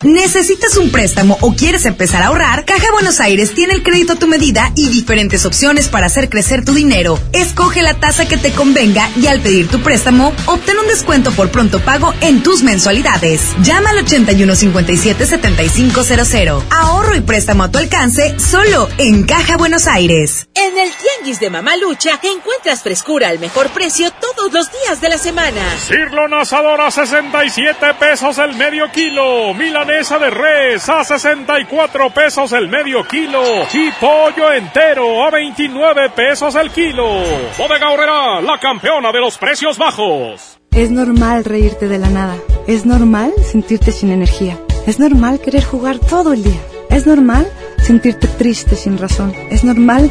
¿Necesitas un préstamo o quieres empezar a ahorrar? Caja Buenos Aires tiene el crédito a tu medida y diferentes opciones para hacer crecer tu dinero. Escoge la tasa que te convenga y al pedir tu préstamo, obtén un descuento por pronto pago en tus mensualidades. Llama al 8157-7500. Ahorro y préstamo a tu alcance solo en Caja Buenos Aires. En el Tianguis de Mamalucha encuentras frescura al mejor precio todos los días de la semana. Cirlon asador a 67 pesos el medio kilo. Milanesa de res a 64 pesos el medio kilo. Y pollo entero a 29 pesos el kilo. Bodega Horrera, la campeona de los precios bajos. Es normal reírte de la nada. Es normal sentirte sin energía. Es normal querer jugar todo el día. Es normal sentirte triste sin razón. Es normal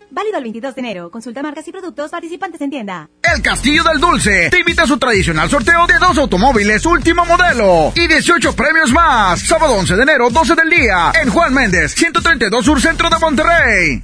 Válido el 22 de enero. Consulta marcas y productos participantes en tienda. El Castillo del Dulce te invita a su tradicional sorteo de dos automóviles último modelo y 18 premios más. Sábado 11 de enero, 12 del día, en Juan Méndez, 132 Sur Centro de Monterrey.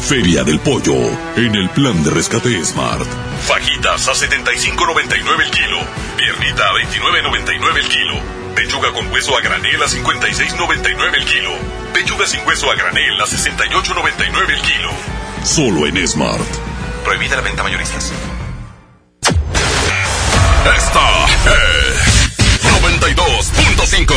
Feria del Pollo, en el plan de rescate Smart. Fajitas a 75.99 el kilo. Piernita a 29.99 el kilo. Pechuga con hueso a granel a 56.99 el kilo. Pechuga sin hueso a granel a 68.99 el kilo. Solo en Smart. Prohibida la venta mayoristas. Esta es 92.5.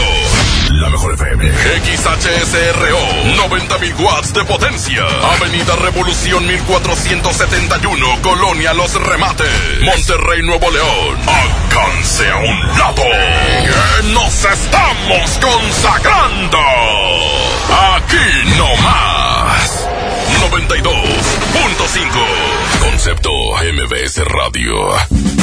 La mejor FM. XHSRO. 90.000 watts de potencia. Avenida Revolución 1471. Colonia Los Remates. Monterrey, Nuevo León. Alcance a un lado. Que nos estamos consagrando. Aquí no más. 92.5. Concepto MBS Radio.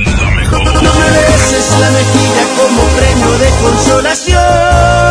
la mejilla como premio de consolación.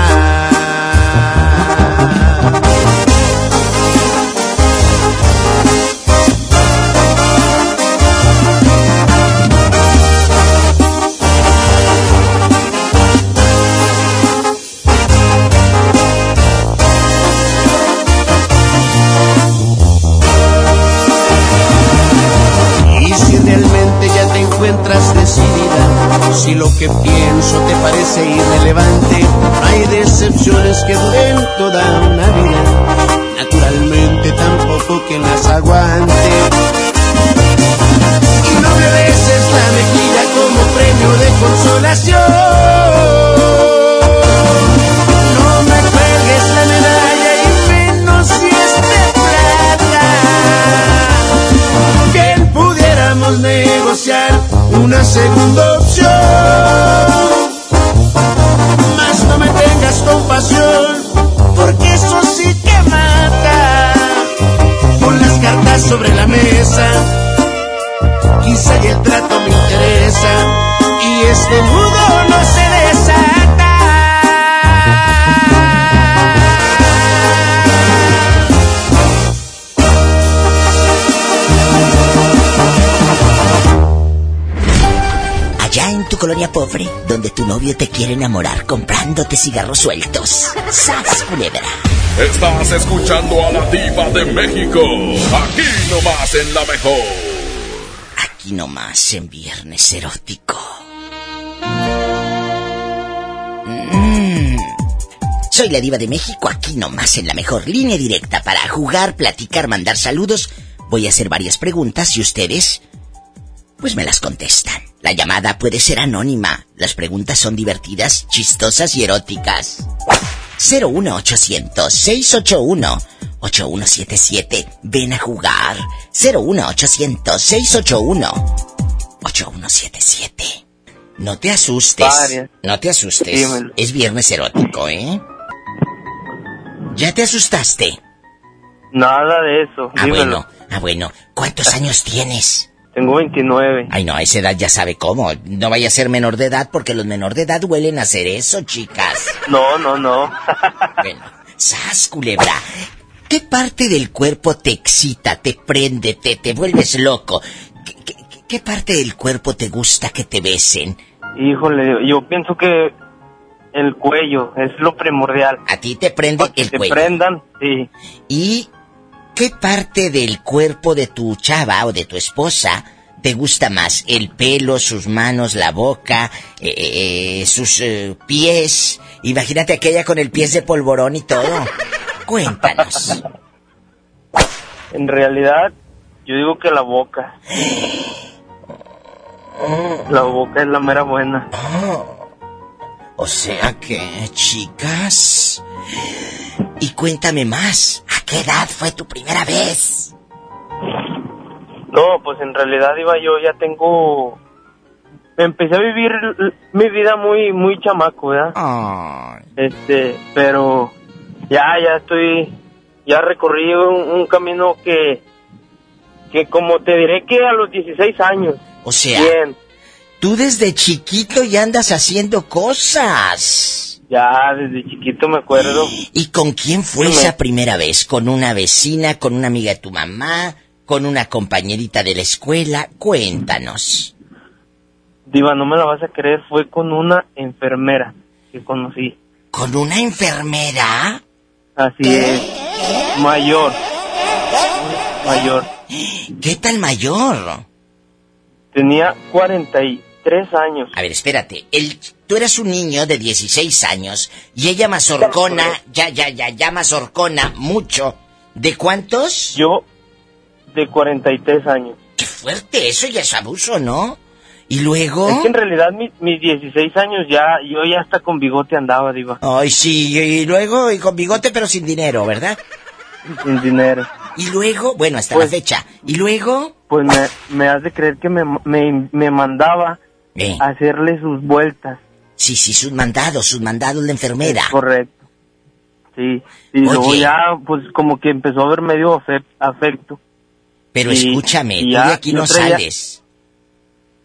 Que pienso te parece irrelevante, hay decepciones que duren toda y este nudo no se desata. Allá en tu colonia pobre, donde tu novio te quiere enamorar comprándote cigarros sueltos. ¡Sas, culebra! Estás escuchando a la diva de México. Aquí nomás en la mejor. Aquí nomás en Viernes Erótico. Soy la diva de México, aquí nomás en la mejor línea directa para jugar, platicar, mandar saludos. Voy a hacer varias preguntas y ustedes, pues me las contestan. La llamada puede ser anónima. Las preguntas son divertidas, chistosas y eróticas. 01800 681 8177. Ven a jugar. 01800 681 8177. No te asustes. Varias. No te asustes. Dímelo. Es viernes erótico, ¿eh? ¿Ya te asustaste? Nada de eso. Ah, dímelo. bueno. Ah, bueno. ¿Cuántos años tienes? Tengo 29. Ay, no, a esa edad ya sabe cómo. No vaya a ser menor de edad porque los menor de edad huelen a hacer eso, chicas. No, no, no. bueno, sas, culebra. ¿Qué parte del cuerpo te excita, te prende, te, te vuelves loco? ¿Qué, qué, qué parte del cuerpo te gusta que te besen? Híjole, yo pienso que el cuello es lo primordial. A ti te prende el te cuello. prendan, sí. ¿Y qué parte del cuerpo de tu chava o de tu esposa te gusta más? ¿El pelo, sus manos, la boca, eh, eh, sus eh, pies? Imagínate aquella con el pies de polvorón y todo. Cuéntanos. En realidad, yo digo que la boca. La boca es la mera buena. O sea que, chicas. Y cuéntame más. ¿A qué edad fue tu primera vez? No, pues en realidad iba yo ya tengo empecé a vivir mi vida muy muy chamaco, ¿verdad? Este, pero ya ya estoy ya recorrí un, un camino que que como te diré que a los 16 años. O sea, Bien, tú desde chiquito ya andas haciendo cosas. ya desde chiquito me acuerdo. ¿Y con quién fue esa primera vez? ¿Con una vecina? ¿Con una amiga de tu mamá? ¿Con una compañerita de la escuela? Cuéntanos. Diva, no me la vas a creer, fue con una enfermera que conocí. ¿Con una enfermera? Así es. Mayor. Mayor. ¿Qué tal mayor? Tenía 43 años. A ver, espérate. El, tú eras un niño de 16 años y ella mazorcona, ya, ya, ya, ya mazorcona mucho. ¿De cuántos? Yo, de 43 años. Qué fuerte, eso ya es abuso, ¿no? Y luego... Es que en realidad mi- mis 16 años ya, yo ya hasta con bigote andaba, diva. Ay, sí, y luego, y con bigote pero sin dinero, ¿verdad? Sin dinero. Y luego, bueno, hasta Pues- la fecha. Y luego... Pues me, me has de creer que me, me, me mandaba Eh. hacerle sus vueltas. Sí, sí, sus mandados, sus mandados de enfermera. Correcto. Sí. Y luego Oye. ya, pues como que empezó a haber medio afe- afecto. Pero Y- escúchame, y tú ya de aquí no sales.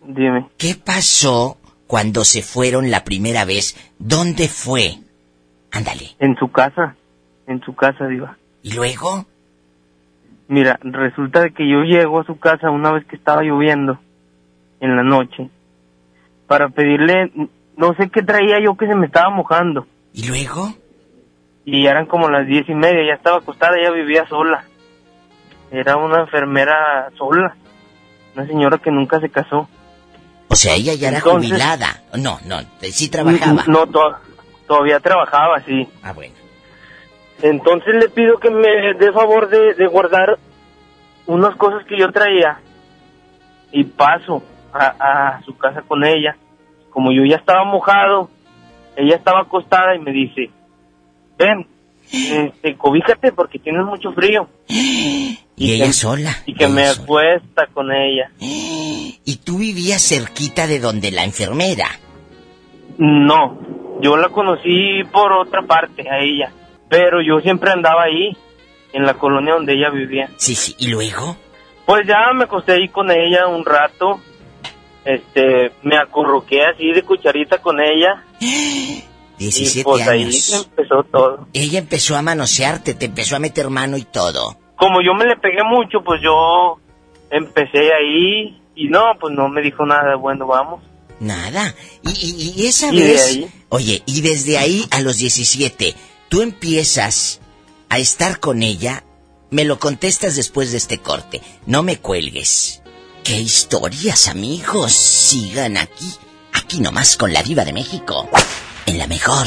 Dime. ¿Qué pasó cuando se fueron la primera vez? ¿Dónde fue? Ándale. En su casa. En su casa, diva. ¿Y luego? Mira, resulta de que yo llego a su casa una vez que estaba lloviendo en la noche para pedirle, no sé qué traía yo que se me estaba mojando. ¿Y luego? Y ya eran como las diez y media, ya estaba acostada, ella vivía sola. Era una enfermera sola, una señora que nunca se casó. O sea, ella ya era Entonces- jubilada. No, no, sí trabajaba. No, to- todavía trabajaba, sí. Ah, bueno. Entonces le pido que me dé favor de, de guardar unas cosas que yo traía y paso a, a su casa con ella. Como yo ya estaba mojado, ella estaba acostada y me dice, ven, este, cobíjate porque tienes mucho frío. Y ella que- sola. Y que me sola. acuesta con ella. ¿Y tú vivías cerquita de donde la enfermera? No, yo la conocí por otra parte a ella, pero yo siempre andaba ahí, en la colonia donde ella vivía. Sí, sí. ¿Y luego? Pues ya me acosté ahí con ella un rato. Este, me acurruqué así de cucharita con ella. 17 y pues ahí años. empezó todo. Ella empezó a manosearte, te empezó a meter mano y todo. Como yo me le pegué mucho, pues yo empecé ahí y no, pues no me dijo nada. Bueno, vamos. Nada. Y, y- y esa Y vez... ahí. Oye, y desde ahí a los 17, tú empiezas a estar con ella. Me lo contestas después de este corte. No me cuelgues. ¿Qué historias, amigos? Sigan aquí. Aquí nomás con la diva de México. En la mejor.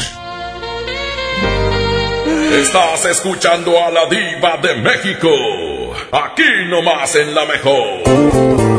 Estás escuchando a la diva de México. Aquí nomás en la mejor.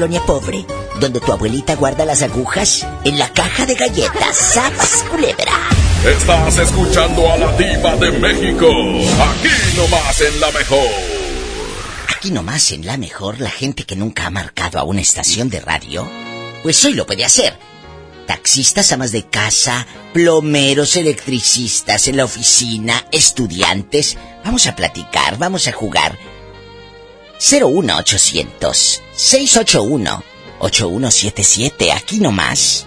Colonia pobre, donde tu abuelita guarda las agujas en la caja de galletas, ¡Sapas, culebra! Estás escuchando a la diva de México. Aquí nomás en la mejor. Aquí nomás en la mejor, la gente que nunca ha marcado a una estación de radio, pues hoy lo puede hacer. Taxistas, amas de casa, plomeros, electricistas en la oficina, estudiantes. Vamos a platicar, vamos a jugar. 01800 681 8177, aquí nomás.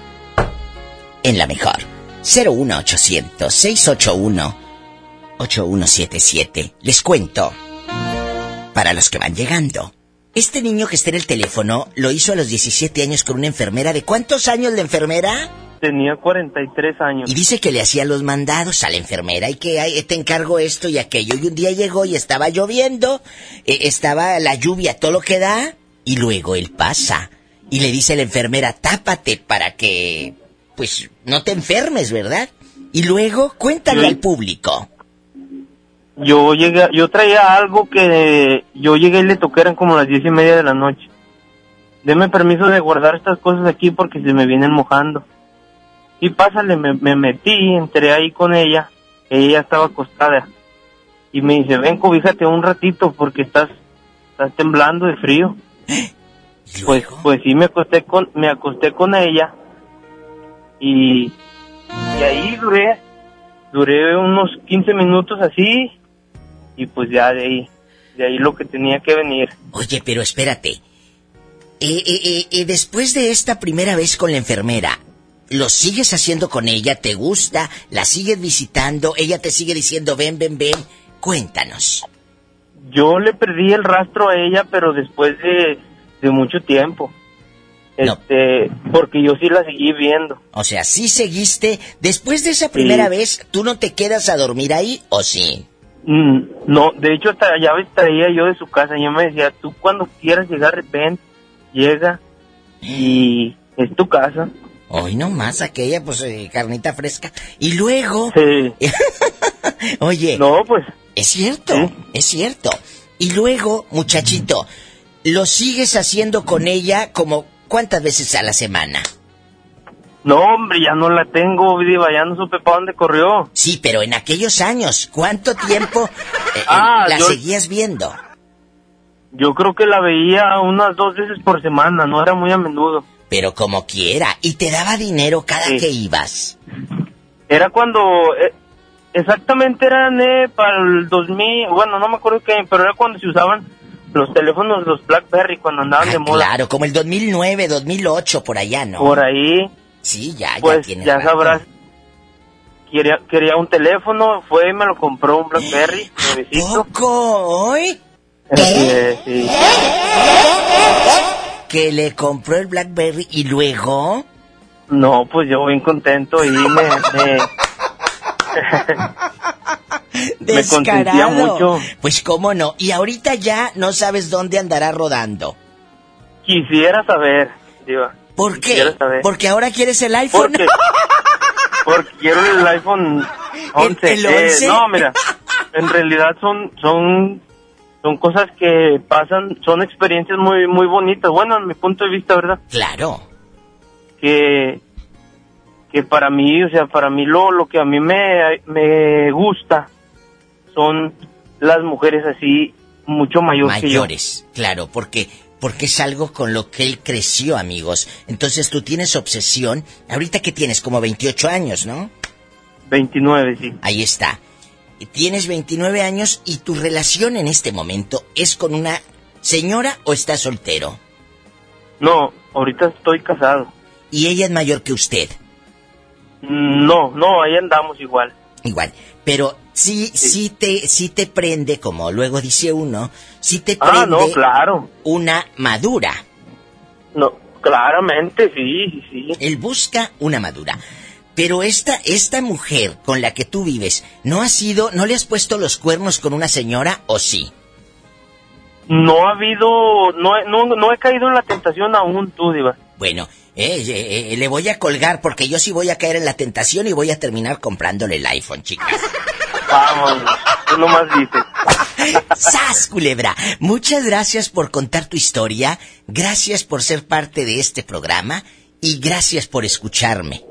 En la mejor. 01800 681 8177. Les cuento. Para los que van llegando. Este niño que está en el teléfono lo hizo a los 17 años con una enfermera. ¿De cuántos años la enfermera? Tenía 43 años. Y dice que le hacía los mandados a la enfermera y que "Ay, te encargo esto y aquello. Y un día llegó y estaba lloviendo, eh, estaba la lluvia, todo lo que da. Y luego él pasa y le dice a la enfermera, tápate para que, pues, no te enfermes, ¿verdad? Y luego, cuéntale Sí. al público. Yo llegué, yo traía algo que yo llegué y le toqué, eran como las diez y media de la noche. Deme permiso de guardar estas cosas aquí porque se me vienen mojando. Y pásale, me, me metí, entré ahí con ella, ella estaba acostada. Y me dice, ven, cobíjate un ratito porque estás, estás temblando de frío. Pues, pues sí, me acosté con, me acosté con ella. Y, y ahí duré, duré unos 15 minutos así. Y pues ya de ahí, de ahí lo que tenía que venir. Oye, pero espérate. Eh, eh, eh, eh, después de esta primera vez con la enfermera, ¿lo sigues haciendo con ella? ¿Te gusta? ¿La sigues visitando? ¿Ella te sigue diciendo ven, ven, ven? Cuéntanos. Yo le perdí el rastro a ella, pero después de, de mucho tiempo. Este, porque yo sí la seguí viendo. O sea, ¿sí seguiste? Después de esa primera vez, ¿tú no te quedas a dormir ahí o sí? Mm, no, de hecho hasta llaves traía yo de su casa. Yo me decía, tú cuando quieras llegar, ven, llega y es tu casa. Hoy no más aquella, pues, eh, carnita fresca. Y luego... Sí. Oye. No, pues, Es cierto, es cierto. Y luego, muchachito, ¿lo sigues haciendo con ella como cuántas veces a la semana? No, hombre, ya no la tengo, Diva, ya no supe para dónde corrió. Sí, pero en aquellos años, ¿cuánto tiempo eh, eh, Ah, la yo- seguías viendo? Yo creo que la veía unas dos veces por semana, no era muy a menudo. Pero como quiera, y te daba dinero cada que ibas. Era cuando, eh, exactamente eran eh, para el 2000, bueno, no me acuerdo qué, pero era cuando se usaban los teléfonos, los BlackBerry, cuando andaban de moda. Claro, como el 2009, 2008, por allá, ¿no? Por ahí, Sí, ya, ya pues ya rato. sabrás. Quería, quería un teléfono, fue y me lo compró un BlackBerry, nuevecito. ¿Poco? ¿Hoy? Eh, sí. Que le compró el Blackberry y luego... No, pues yo bien contento y me... me... me Descarado. mucho. Pues cómo no. Y ahorita ya no sabes dónde andará rodando. Quisiera saber, Diva. ¿Por qué? Saber. Porque ahora quieres el iPhone. Porque, porque quiero el iPhone 11. el Eh, 11? no, mira, en realidad son son son cosas que pasan, son experiencias muy muy bonitas. Bueno, en mi punto de vista, ¿verdad? Claro. Que que para mí, o sea, para mí lo lo que a mí me me gusta son las mujeres así mucho mayor que yo. Mayores, claro, porque porque es algo con lo que él creció, amigos. Entonces tú tienes obsesión. Ahorita que tienes como 28 años, ¿no? 29, sí. Ahí está. Tienes 29 años y tu relación en este momento es con una señora o estás soltero. No, ahorita estoy casado. Y ella es mayor que usted. No, no, ahí andamos igual. Igual. Pero sí, sí, te, sí te prende, como luego dice uno, sí te prende Ah, no, claro. una madura. No, claramente, sí, sí, sí. Él busca una madura. Pero esta, esta mujer con la que tú vives, ¿no ha sido, no le has puesto los cuernos con una señora o sí? No ha habido, no, he- no, no he caído en la tentación aún, tú, Diva. Bueno, eh, eh, eh, le voy a colgar porque yo sí voy a caer en la tentación y voy a terminar comprándole el iPhone, chicas. Vamos, tú nomás dices. ¡Sas, culebra! Muchas gracias por contar tu historia, gracias por ser parte de este programa y gracias por escucharme.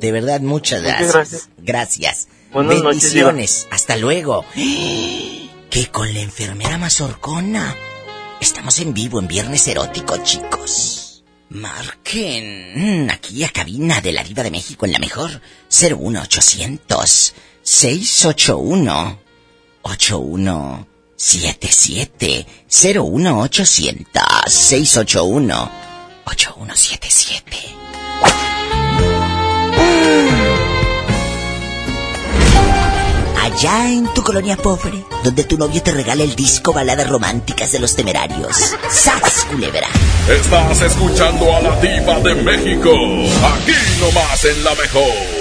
De verdad, muchas Muchas gracias. gracias. Gracias. Buenas noches, Bendiciones. Hasta luego. Que con la enfermera mazorcona. Estamos en vivo en Viernes Erótico, chicos. Marquen aquí a cabina de la Diva de México en la mejor 01800 681 8177 01800 681 8177 Allá en tu colonia pobre, donde tu novio te regala el disco Baladas Románticas de los Temerarios. ¡Sas, culebra! Estás escuchando a la diva de México. Aquí nomás en la mejor.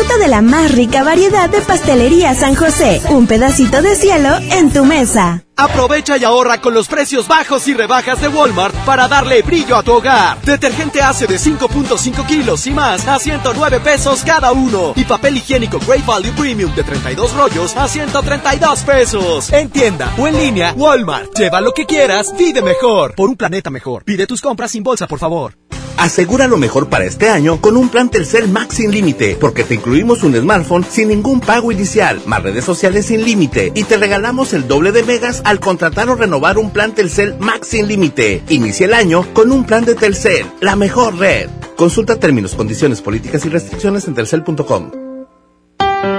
Disfruta de la más rica variedad de pastelería San José. Un pedacito de cielo en tu mesa. Aprovecha y ahorra con los precios bajos y rebajas de Walmart para darle brillo a tu hogar. Detergente hace de 5.5 kilos y más a 109 pesos cada uno. Y papel higiénico Great Value Premium de 32 rollos a 132 pesos. En tienda o en línea, Walmart. Lleva lo que quieras, vive mejor. Por un planeta mejor. Pide tus compras sin bolsa, por favor. Asegura lo mejor para este año con un plan Telcel Max sin límite, porque te incluimos un smartphone sin ningún pago inicial, más redes sociales sin límite y te regalamos el doble de megas al contratar o renovar un plan Telcel Max sin límite. Inicia el año con un plan de Telcel, la mejor red. Consulta términos, condiciones, políticas y restricciones en telcel.com.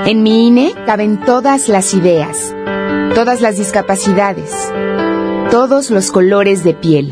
En mi INE caben todas las ideas, todas las discapacidades, todos los colores de piel.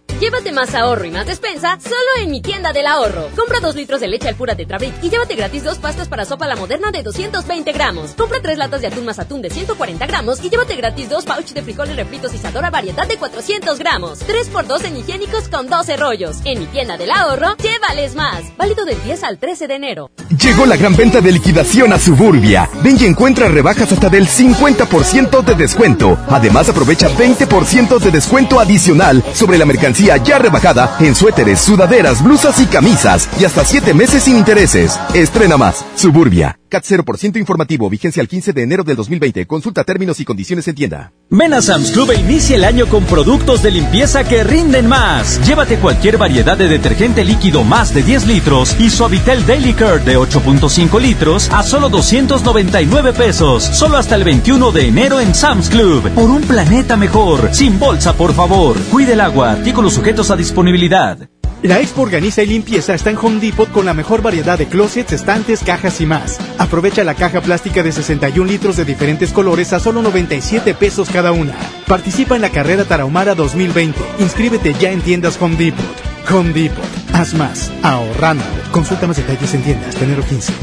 Llévate más ahorro y más despensa solo en mi tienda del ahorro. Compra dos litros de leche al pura de Trabric y llévate gratis dos pastas para sopa la moderna de 220 gramos. Compra tres latas de atún más atún de 140 gramos y llévate gratis dos pouch de frijoles refritos y Sadora variedad de 400 gramos. 3 por 2 en higiénicos con 12 rollos. En mi tienda del ahorro, llévales más. Válido del 10 al 13 de enero. Llegó la gran venta de liquidación a Suburbia. Ven y encuentra rebajas hasta del 50% de descuento. Además aprovecha 20% de descuento adicional sobre la mercancía ya rebajada en suéteres, sudaderas, blusas y camisas y hasta 7 meses sin intereses. Estrena más. Suburbia. CAT 0% informativo, vigencia al 15 de enero del 2020. Consulta términos y condiciones en tienda. Ven Sam's Club e inicia el año con productos de limpieza que rinden más. Llévate cualquier variedad de detergente líquido más de 10 litros y Suavitel Daily Care de 8.5 litros a solo 299 pesos. Solo hasta el 21 de enero en Sam's Club. Por un planeta mejor. Sin bolsa, por favor. Cuide el agua. Artículos sujetos a disponibilidad. La Expo Organiza y Limpieza está en Home Depot con la mejor variedad de closets, estantes, cajas y más. Aprovecha la caja plástica de 61 litros de diferentes colores a solo 97 pesos cada una. Participa en la carrera Tarahumara 2020. Inscríbete ya en tiendas Home Depot. Home Depot. Haz más. Ahorrando. Consulta más detalles en tiendas. enero 15.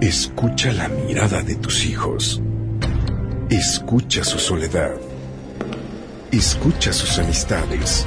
Escucha la mirada de tus hijos. Escucha su soledad. Escucha sus amistades.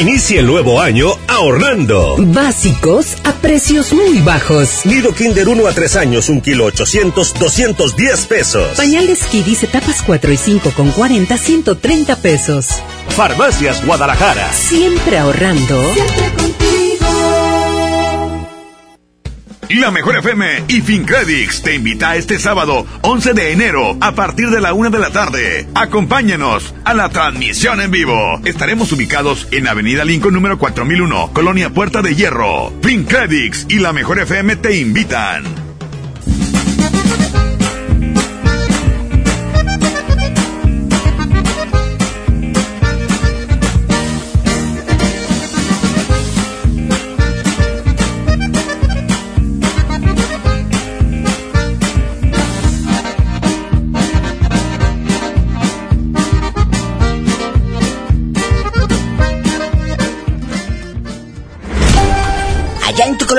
Inicia el nuevo año ahorrando. Básicos a precios muy bajos. Nido Kinder 1 a 3 años, 1 kilo 800, 210 pesos. Pañales Kidis etapas 4 y 5 con 40, 130 pesos. Farmacias Guadalajara. Siempre ahorrando. Siempre contigo. La Mejor FM y FinCredits te invita este sábado 11 de enero a partir de la una de la tarde. Acompáñanos a la transmisión en vivo. Estaremos ubicados en Avenida Lincoln número 4001, Colonia Puerta de Hierro. FinCredits y La Mejor FM te invitan.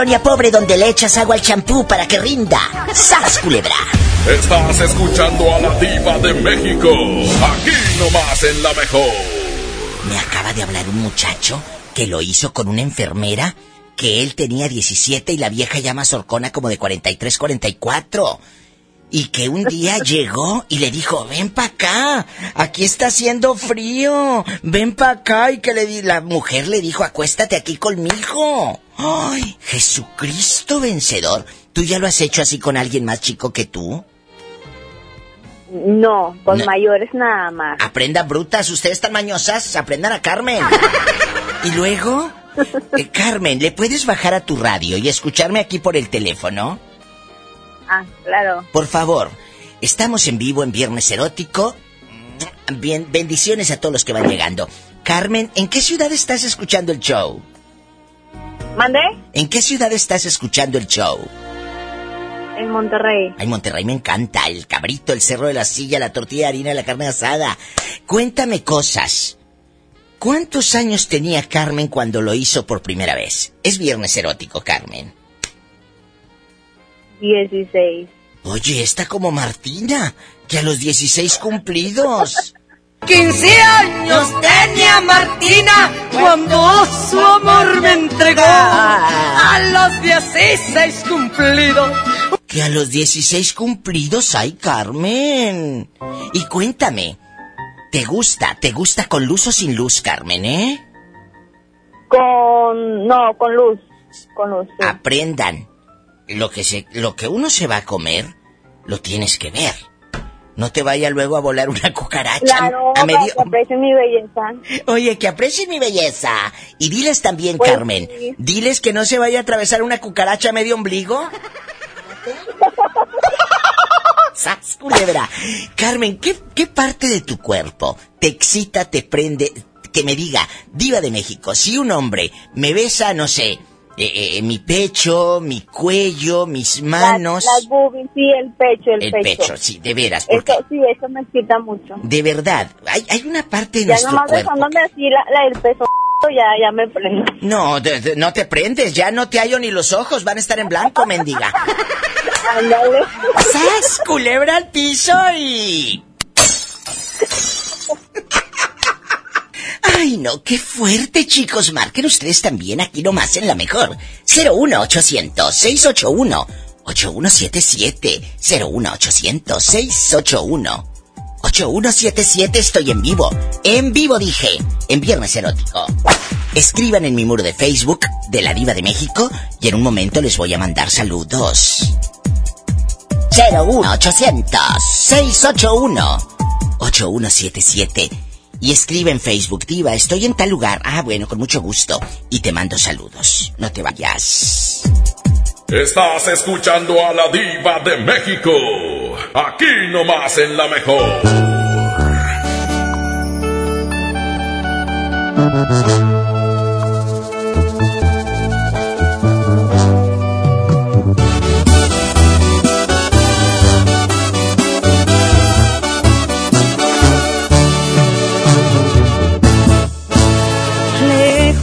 Colonia pobre donde le echas agua al champú para que rinda. ¡Sas, culebra! Estás escuchando a la diva de México. Aquí nomás en la mejor. Me acaba de hablar un muchacho que lo hizo con una enfermera que él tenía 17 y la vieja llama Sorcona como de 43, 44. Y que un día llegó y le dijo, ven pa' acá, aquí está haciendo frío, ven pa' acá. Y que le di, la mujer le dijo, acuéstate aquí conmigo. ¡Ay, Jesucristo vencedor! ¿Tú ya lo has hecho así con alguien más chico que tú? No, con No. mayores nada más. Aprendan brutas, ustedes están mañosas, aprendan a Carmen. y luego, eh, Carmen, ¿le puedes bajar a tu radio y escucharme aquí por el teléfono? Ah, claro. Por favor, estamos en vivo en Viernes Erótico. Bien, bendiciones a todos los que van llegando. Carmen, ¿en qué ciudad estás escuchando el show? ¿Mandé? ¿En qué ciudad estás escuchando el show? En Monterrey. Ay, Monterrey me encanta. El cabrito, el cerro de la silla, la tortilla de harina, la carne asada. Cuéntame cosas. ¿Cuántos años tenía Carmen cuando lo hizo por primera vez? Es viernes erótico, Carmen. 16. Oye, está como Martina, que a los 16 cumplidos. 15 años tenía Martina cuando su amor me entregó a los 16 cumplidos. Que a los 16 cumplidos hay, Carmen. Y cuéntame, ¿te gusta? ¿Te gusta con luz o sin luz, Carmen, eh? Con. No, con luz. Con luz. sí. Aprendan. Lo que, se, lo que uno se va a comer, lo tienes que ver. No te vaya luego a volar una cucaracha Claro, a medio... que aprecien mi belleza. Oye, que aprecien mi belleza. Y diles también, Pues Carmen, sí. diles que no se vaya a atravesar una cucaracha a medio ombligo. ¡Sas, culebra! Carmen, ¿qué, ¿qué parte de tu cuerpo te excita, te prende? Que me diga, diva de México, si un hombre me besa, no sé, eh, eh, mi pecho, mi cuello, mis manos... Las, las boobies, sí, el pecho, el, el pecho, sí, de veras, porque Eso, sí, eso me excita mucho. de verdad, hay, hay una parte de Ya nuestro nomás cuerpo... besándome así la, la del peso, ya, ya me prendo. No, de- de- no te prendes, ya no te hallo ni los ojos, van a estar en blanco, mendiga. Ándale. ¡Sas! Culebra al piso y... Ay, no, qué fuerte, chicos. Marquen ustedes también aquí nomás en la mejor. 01800-681-8177. 01800-681-8177. Estoy en vivo. En vivo dije. En Viernes Erótico. Escriban en mi muro de Facebook de la Diva de México y en un momento les voy a mandar saludos. 01800-681-8177. Y escribe en Facebook, Diva, estoy en tal lugar. Ah, bueno, con mucho gusto. Y te mando saludos. No te vayas. Estás escuchando a la diva de México. Aquí nomás en la mejor.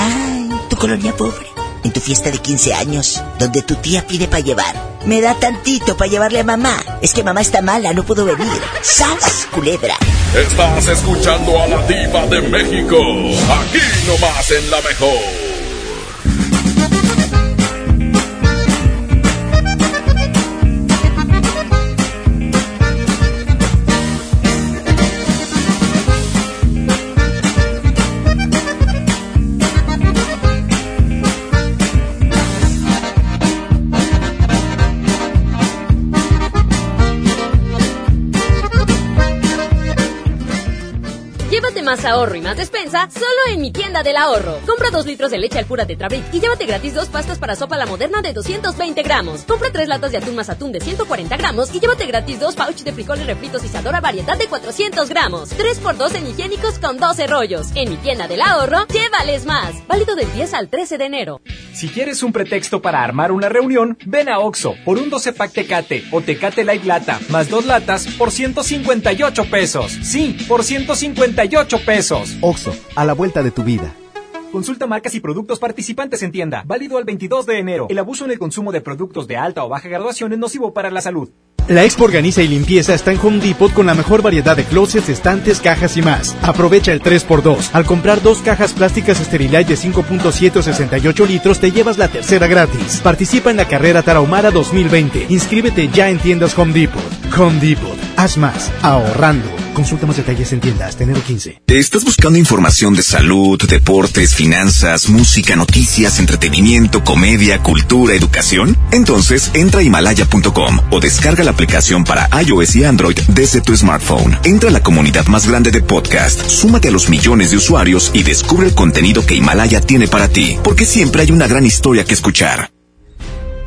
En tu colonia pobre, en tu fiesta de 15 años, donde tu tía pide para llevar. Me da tantito para llevarle a mamá. Es que mamá está mala, no puedo venir. ¡Sas, culebra! Estás escuchando a la diva de México. Aquí nomás en la mejor. Más ahorro y más despensa solo en mi tienda del ahorro. Compra dos litros de leche al pura Tetrabric y llévate gratis dos pastas para sopa la moderna de 220 gramos. Compra tres latas de atún más atún de 140 gramos y llévate gratis dos pouches de frijoles refritos y sadora variedad de 400 gramos. 3 por 2 en higiénicos con 12 rollos. En mi tienda del ahorro, llévales más. Válido del 10 al 13 de enero. Si quieres un pretexto para armar una reunión, ven a Oxo por un 12 pack Tecate o Tecate Light Lata más dos latas por 158 pesos. Sí, por 158 pesos. Oxo, a la vuelta de tu vida. Consulta marcas y productos participantes en tienda. Válido al 22 de enero. El abuso en el consumo de productos de alta o baja graduación es nocivo para la salud. La Expo Organiza y Limpieza está en Home Depot con la mejor variedad de closets, estantes, cajas y más. Aprovecha el 3x2. Al comprar dos cajas plásticas Sterilite de 5.7 o 68 litros, te llevas la tercera gratis. Participa en la carrera Tarahumara 2020. Inscríbete ya en tiendas Home Depot. Home Depot. Haz más. Ahorrando. Consulta más detalles en tiendas, enero 15. ¿Estás buscando información de salud, deportes, finanzas, música, noticias, entretenimiento, comedia, cultura, educación? Entonces entra a himalaya.com o descarga la aplicación para iOS y Android desde tu smartphone. Entra a la comunidad más grande de podcast, súmate a los millones de usuarios y descubre el contenido que Himalaya tiene para ti, porque siempre hay una gran historia que escuchar.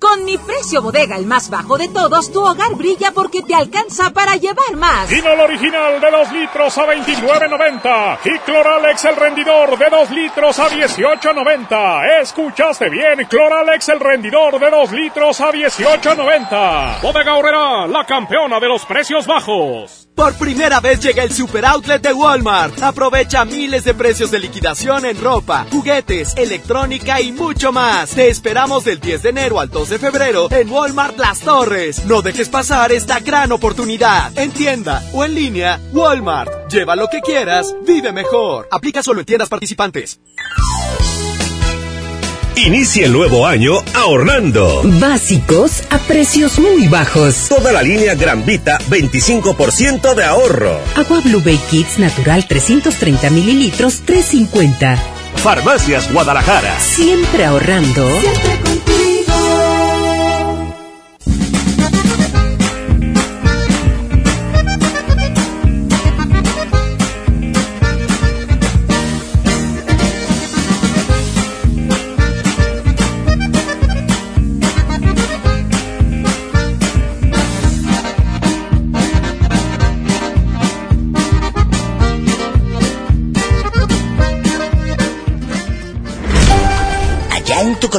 Con mi precio bodega, el más bajo de todos, tu hogar brilla porque te alcanza para llevar más. Vino el original de 2 litros a 29.90 y Cloralex el rendidor de 2 litros a 18.90. Escuchaste bien, Cloralex el rendidor de 2 litros a 18.90. Bodega Horrera, la campeona de los precios bajos. Por primera vez llega el super outlet de Walmart. Aprovecha miles de precios de liquidación en ropa, juguetes, electrónica y mucho más. Te esperamos del 10 de enero al 2 de febrero en Walmart Las Torres. No dejes pasar esta gran oportunidad. En tienda o en línea, Walmart. Lleva lo que quieras, vive mejor. Aplica solo en tiendas participantes. Inicia el nuevo año ahorrando. Básicos a precios muy bajos. Toda la línea Gran Vita, 25% de ahorro. Agua Blue Bay Kids Natural 330 mililitros, 350. Farmacias Guadalajara. Siempre ahorrando. Siempre contigo.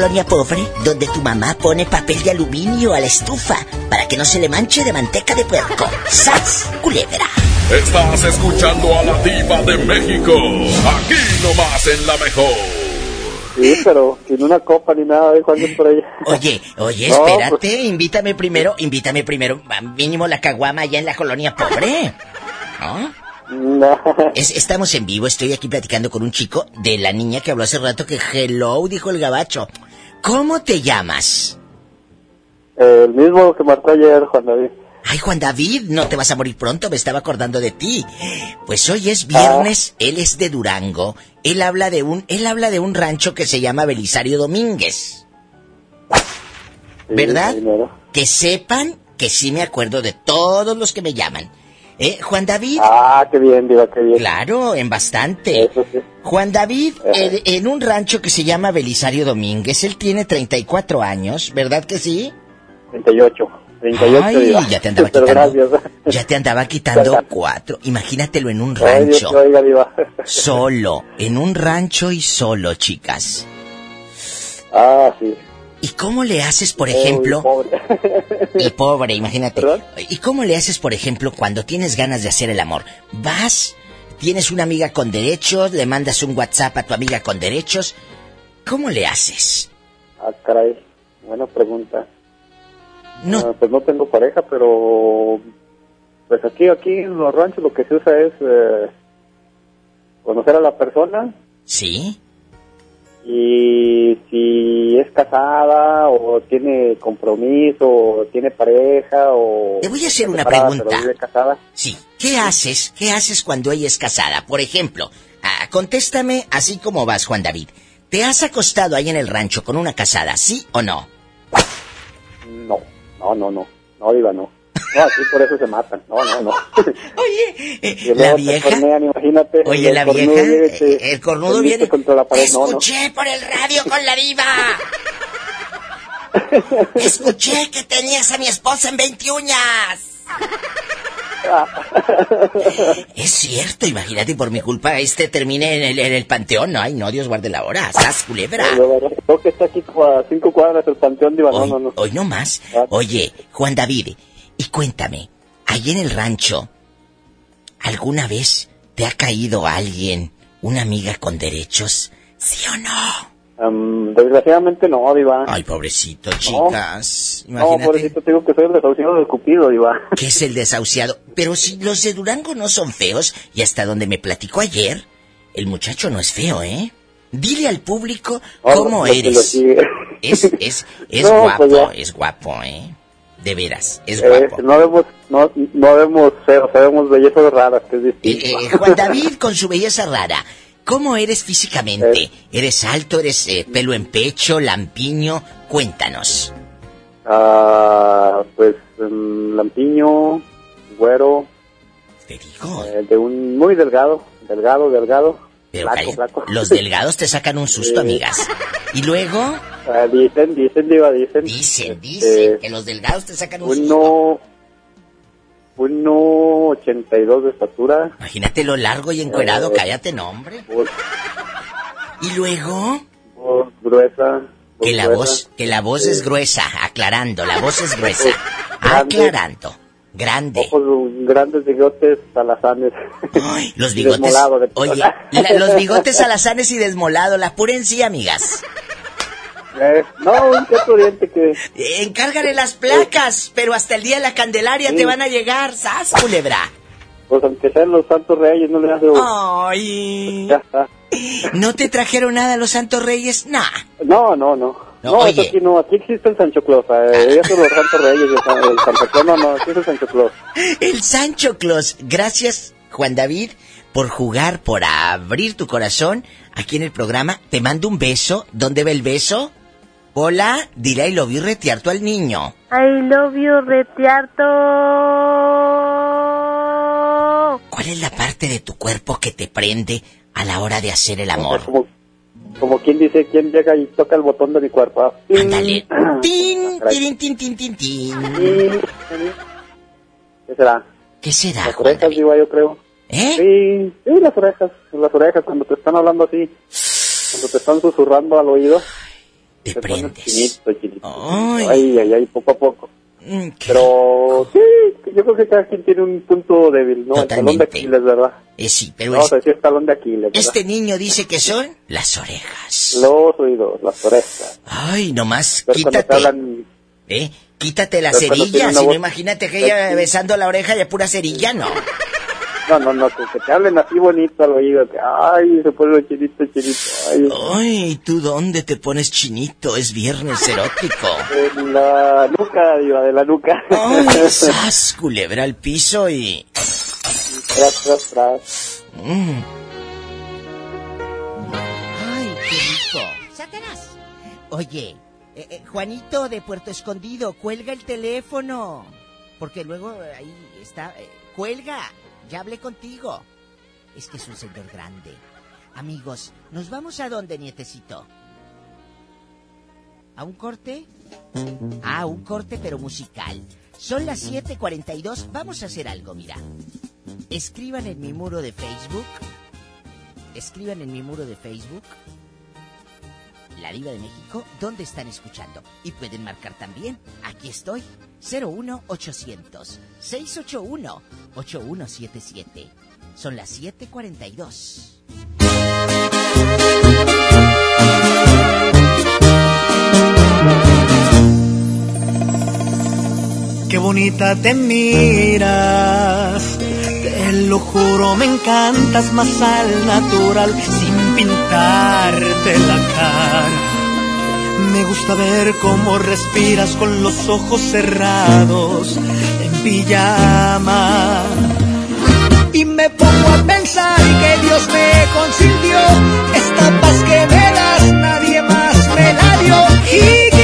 Colonia pobre, donde tu mamá pone papel de aluminio a la estufa para que no se le manche de manteca de puerco. ¡Sas, culebra! Estás escuchando a la diva de México. Aquí nomás en la mejor. Sí, pero sin una copa ni nada, dijo alguien por ahí. Oye, oye, No, espérate, pues- invítame primero, invítame primero, mínimo la caguama allá en la colonia pobre. ¿No? Es- estamos en vivo, estoy aquí platicando con un chico de la niña que habló hace rato que hello, dijo el gabacho. ¿Cómo te llamas? El mismo que marcó ayer, Juan David. Ay, Juan David, no te vas a morir pronto, me estaba acordando de ti. Pues hoy es viernes, él es de Durango. Él habla de un, él habla de un rancho que se llama Belisario Domínguez. ¿Verdad? Que sepan que sí me acuerdo de todos los que me llaman. ¿Eh, Juan David? Ah, qué bien, diva, qué bien. Claro, en bastante. Juan David, en, en un rancho que se llama Belisario Domínguez, él tiene 34 años, ¿verdad que sí? 38. 38, Ay, diva. ya te andaba Pero quitando. gracias. Ya te andaba quitando cuatro. Imagínatelo en un Ay, Dios rancho. oiga. Solo, en un rancho y solo, chicas. Ah, sí. ¿Y cómo le haces, por ejemplo? Y pobre, imagínate. ¿Y cómo le haces, por ejemplo, cuando tienes ganas de hacer el amor? Vas, tienes una amiga con derechos, le mandas un WhatsApp a tu amiga con derechos. ¿Cómo le haces? Ah, caray. Buena pregunta. No. Ah, pues no tengo pareja, pero pues aquí aquí en los ranchos lo que se usa es eh, conocer a la persona Sí. Y si es casada o tiene compromiso o tiene pareja o Te voy a hacer una separada, pregunta. pero vive casada. Sí. ¿Qué haces? ¿Qué haces cuando ella es casada? Por ejemplo, ah, contéstame así como vas, Juan David. ¿Te has acostado ahí en el rancho con una casada, sí o no? No, no, no, no, no, diva, no. No, aquí por eso se matan. No, no, no. Oye, Y la vieja- cornean, imagínate. Oye, la vieja, te- eh, el cornudo te viene- contra la pared. No, no. Escuché por el radio con la diva. Escuché que tenías a mi esposa en 20 uñas. Es cierto, imagínate, por mi culpa este termine en el, en el panteón. Ay, no, Dios guarde la hora. ¡Sas, culebra! Creo que está aquí a cinco cuadras el panteón. No, no, no. Hoy no más. Oye, Juan David, y cuéntame, ahí en el rancho, ¿alguna vez te ha caído alguien, una amiga con derechos? ¿Sí o no? Am, desgraciadamente no, diva. Ay, pobrecito, chicas. No, Imagínate. pobrecito, te digo que soy el desahuciado del Cupido, diva. que es el desahuciado. Pero si los de Durango no son feos, y hasta donde me platicó ayer, el muchacho no es feo, ¿eh? Dile al público Oh, cómo eres. Es, es, es No, guapo, pues es guapo, ¿eh? De veras, es Eh, guapo. no vemos, no, no vemos feos, sabemos bellezas raras, que es distinto. Eh, Juan David con su belleza rara. ¿Cómo eres físicamente? ¿Eres alto? ¿Eres eh, pelo en pecho? ¿Lampiño? Cuéntanos. Ah, pues, mm, lampiño, güero. eh, de un muy delgado, delgado, delgado. Pero los delgados te sacan un susto, amigas. Y luego, Ah, dicen, dicen, diva, dicen. dicen, Este, dicen que los delgados te sacan un susto. Uno, uno ochenta y dos de estatura. Imagínate lo largo y encuerado, Eh, cállate, no, hombre. Y luego, Voz gruesa. voz que la gruesa. voz, que la voz es gruesa, aclarando, la voz es gruesa. Aclarando. Grande. Ojos grandes bigotes alazanes. Los Y bigotes. de- Oye, la- los bigotes alazanes y desmolado, la pura en sí, amigas. Eh, no, un otro diente que... Eh, Encárgale las placas, pero hasta el día de la Candelaria Sí. te van a llegar, ¡sas, culebra! Pues aunque sean los santos reyes, no le hace... Ay. ¿No te trajeron nada los Santos Reyes? Nah. No, no, no. No, No, oye. eso aquí no, aquí existe el Sancho Claus. Eh, ellos son los santos reyes, el, San- el Santa Claus, no, no, aquí es el Sancho Claus. El Sancho Claus. Gracias, Juan David, por jugar, por abrir tu corazón aquí en el programa. Te mando un beso. ¿Dónde ve el beso? Hola, dile I love you retiarto al niño. I love you, retiarto. ¿Cuál es la parte de tu cuerpo que te prende a la hora de hacer el amor? Como, quien dice, quien llega y toca el botón de mi cuerpo. Ándale. Tin, tin, tin, tin, tin. ¿Qué será? ¿Qué será, Las orejas, digo yo creo. ¿Eh? Sí, sí, las orejas, las orejas, cuando te están hablando así, cuando te están susurrando al oído. Te pones prendes. Chinito, chinito. Ay. Ay, ay, ay, poco a poco. Mm, Pero sí, yo creo que cada quien tiene un punto débil, ¿no? El talón de Aquiles, ¿verdad? Eh, sí, pero Vamos es- a decir talón de Aquiles, ¿verdad? este niño dice que son las orejas. Los oídos, las orejas. Ay, nomás Pero quítate. hablan... ¿Eh? Quítate la cerilla, si no voz imagínate que ella besando la oreja y pura cerilla, no. No, no, no, que, que te hablen así bonito al oído, que ay, se pone chinito, chinito, ay. Ay, ¿tú dónde te pones chinito? Es viernes erótico. En la nuca, diva, de la nuca. Ay, sas, culebra al piso y... Tras, tras, tras. Mm. Ay, qué rico. Satanás. Oye, eh, eh, Juanito de Puerto Escondido, cuelga el teléfono. Porque luego ahí está... eh, cuelga, ya hablé contigo. Es que es un señor grande. Amigos, ¿nos vamos a dónde, nietecito? ¿A un corte? Ah, un corte pero musical. Son las 7:42. Vamos a hacer algo, mira. Escriban en mi muro de Facebook. Escriban en mi muro de Facebook. La Diva de México, ¿dónde están escuchando? Y pueden marcar también. Aquí estoy. 01800 681 8177. Son las 7:42. Qué bonita te miras, te lo juro, me encantas más al natural, sin pintarte la cara. Me gusta ver cómo respiras con los ojos cerrados, pijama. Y me pongo a pensar que Dios me consintió, esta paz que me das, nadie más me la dio.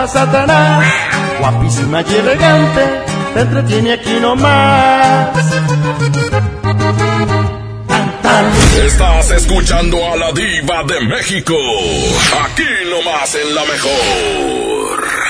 Llama Satanás. Guapísima y elegante, te entretiene aquí nomás. Estás escuchando a la diva de México. Aquí nomás en la mejor.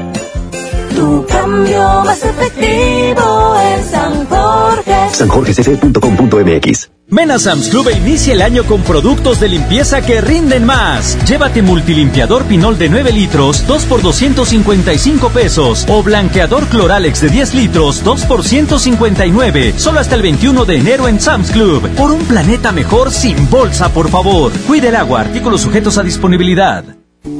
Tu cambio más efectivo en San Jorge. sanjorgecc.com.mx Ven a Sam's Club e inicia el año con productos de limpieza que rinden más. Llévate multilimpiador Pinol de 9 litros, 2 por 255 pesos. O blanqueador Cloralex de 10 litros, 2 por 159. Solo hasta el 21 de enero en Sam's Club. Por un planeta mejor sin bolsa, por favor. Cuide el agua, artículos sujetos a disponibilidad.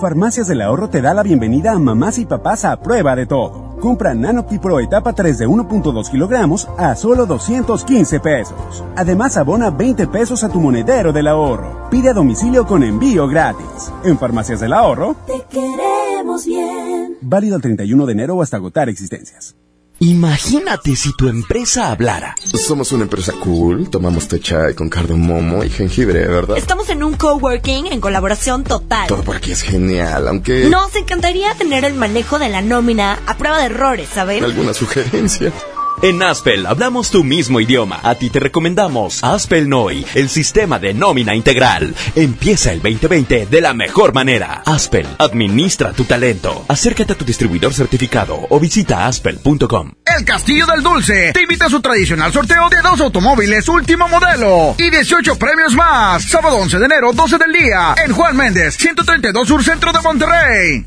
Farmacias del Ahorro te da la bienvenida a mamás y papás a prueba de todo. Compra Nanopti Pro etapa 3 de 1.2 kilogramos a solo 215 pesos. Además, abona 20 pesos a tu monedero del ahorro. Pide a domicilio con envío gratis. En Farmacias del Ahorro, te queremos bien. Válido el 31 de enero hasta agotar existencias. Imagínate si tu empresa hablara. Somos una empresa cool, tomamos té chai con cardamomo y jengibre, ¿verdad? Estamos en un coworking en colaboración total. Todo por aquí es genial, aunque... Nos encantaría tener el manejo de la nómina a prueba de errores, ¿saben? ¿Alguna sugerencia? En Aspel hablamos tu mismo idioma. A ti te recomendamos Aspel Noi, el sistema de nómina integral. Empieza el 2020 de la mejor manera. Aspel, administra tu talento. Acércate a tu distribuidor certificado o visita aspel.com. El Castillo del Dulce te invita a su tradicional sorteo de dos automóviles último modelo y 18 premios más. Sábado 11 de enero, 12 del día, en Juan Méndez, 132 Sur Centro de Monterrey.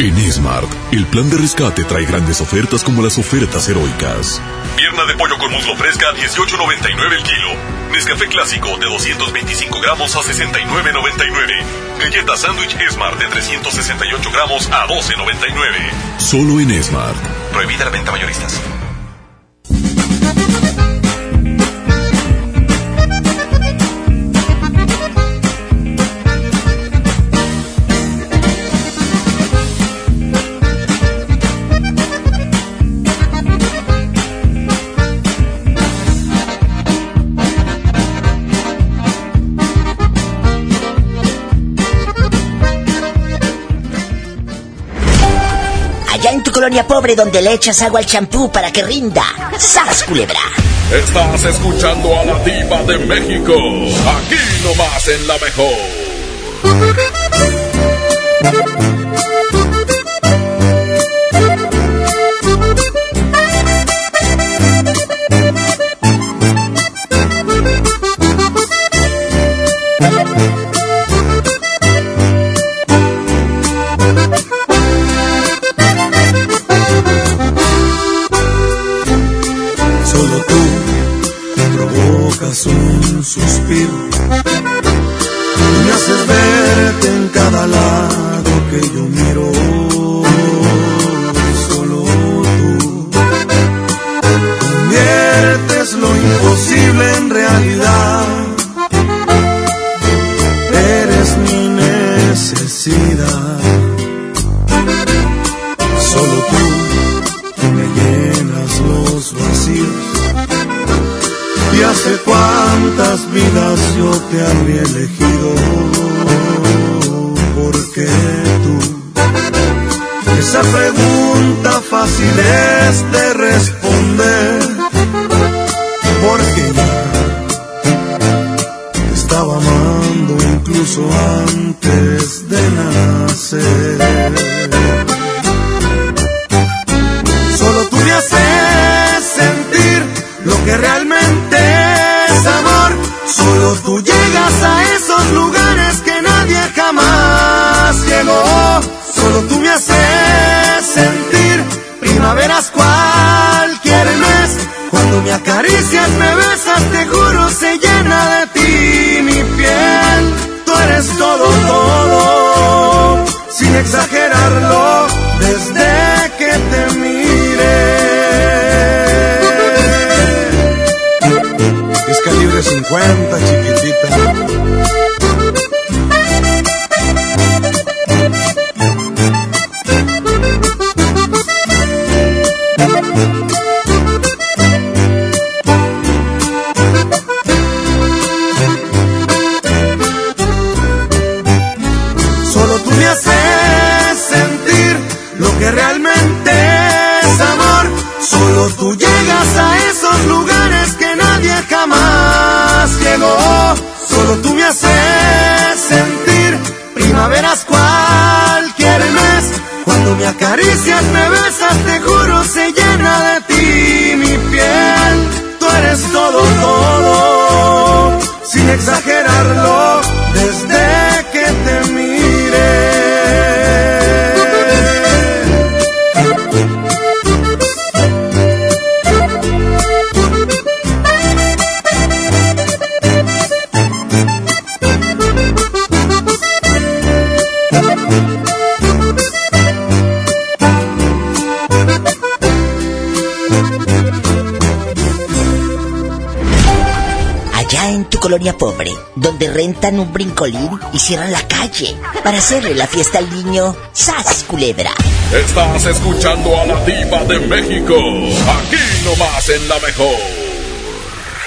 En Smart, el plan de rescate trae grandes ofertas como las ofertas heroicas. Pierna de pollo con muslo fresca a 18.99 el kilo. Nescafé clásico de 225 gramos a 69.99. Galleta sándwich Smart de 368 gramos a 12.99. Solo en Smart. Prohibida la venta mayoristas. Colonia pobre donde le echas agua al champú para que rinda. ¡Sas, culebra! Estás escuchando a la diva de México. Aquí nomás en la mejor. Cierran la calle para hacerle la fiesta al niño, ¡sas, culebra! Estás escuchando a la diva de México. Aquí nomás en la mejor.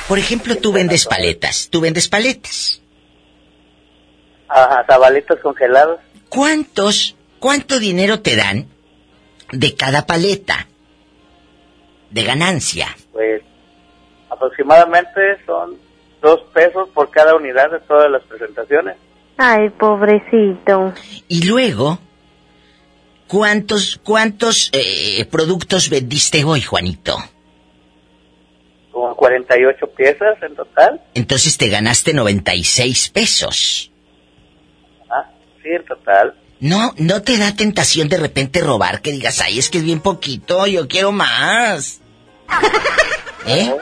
Por ejemplo, tú vendes paletas, tú vendes paletas. Ajá, tabalitos congelados. ¿Cuántos, cuánto dinero te dan de cada paleta? De ganancia. Pues aproximadamente son dos pesos por cada unidad de todas las presentaciones. Ay, pobrecito. Y luego, ¿cuántos, cuántos eh, productos vendiste hoy, Juanito? Como 48 piezas en total. Entonces te ganaste 96 pesos. Ah, sí, en total. No, no te da tentación de repente robar que digas, ay, es que es bien poquito, yo quiero más. ¿Eh?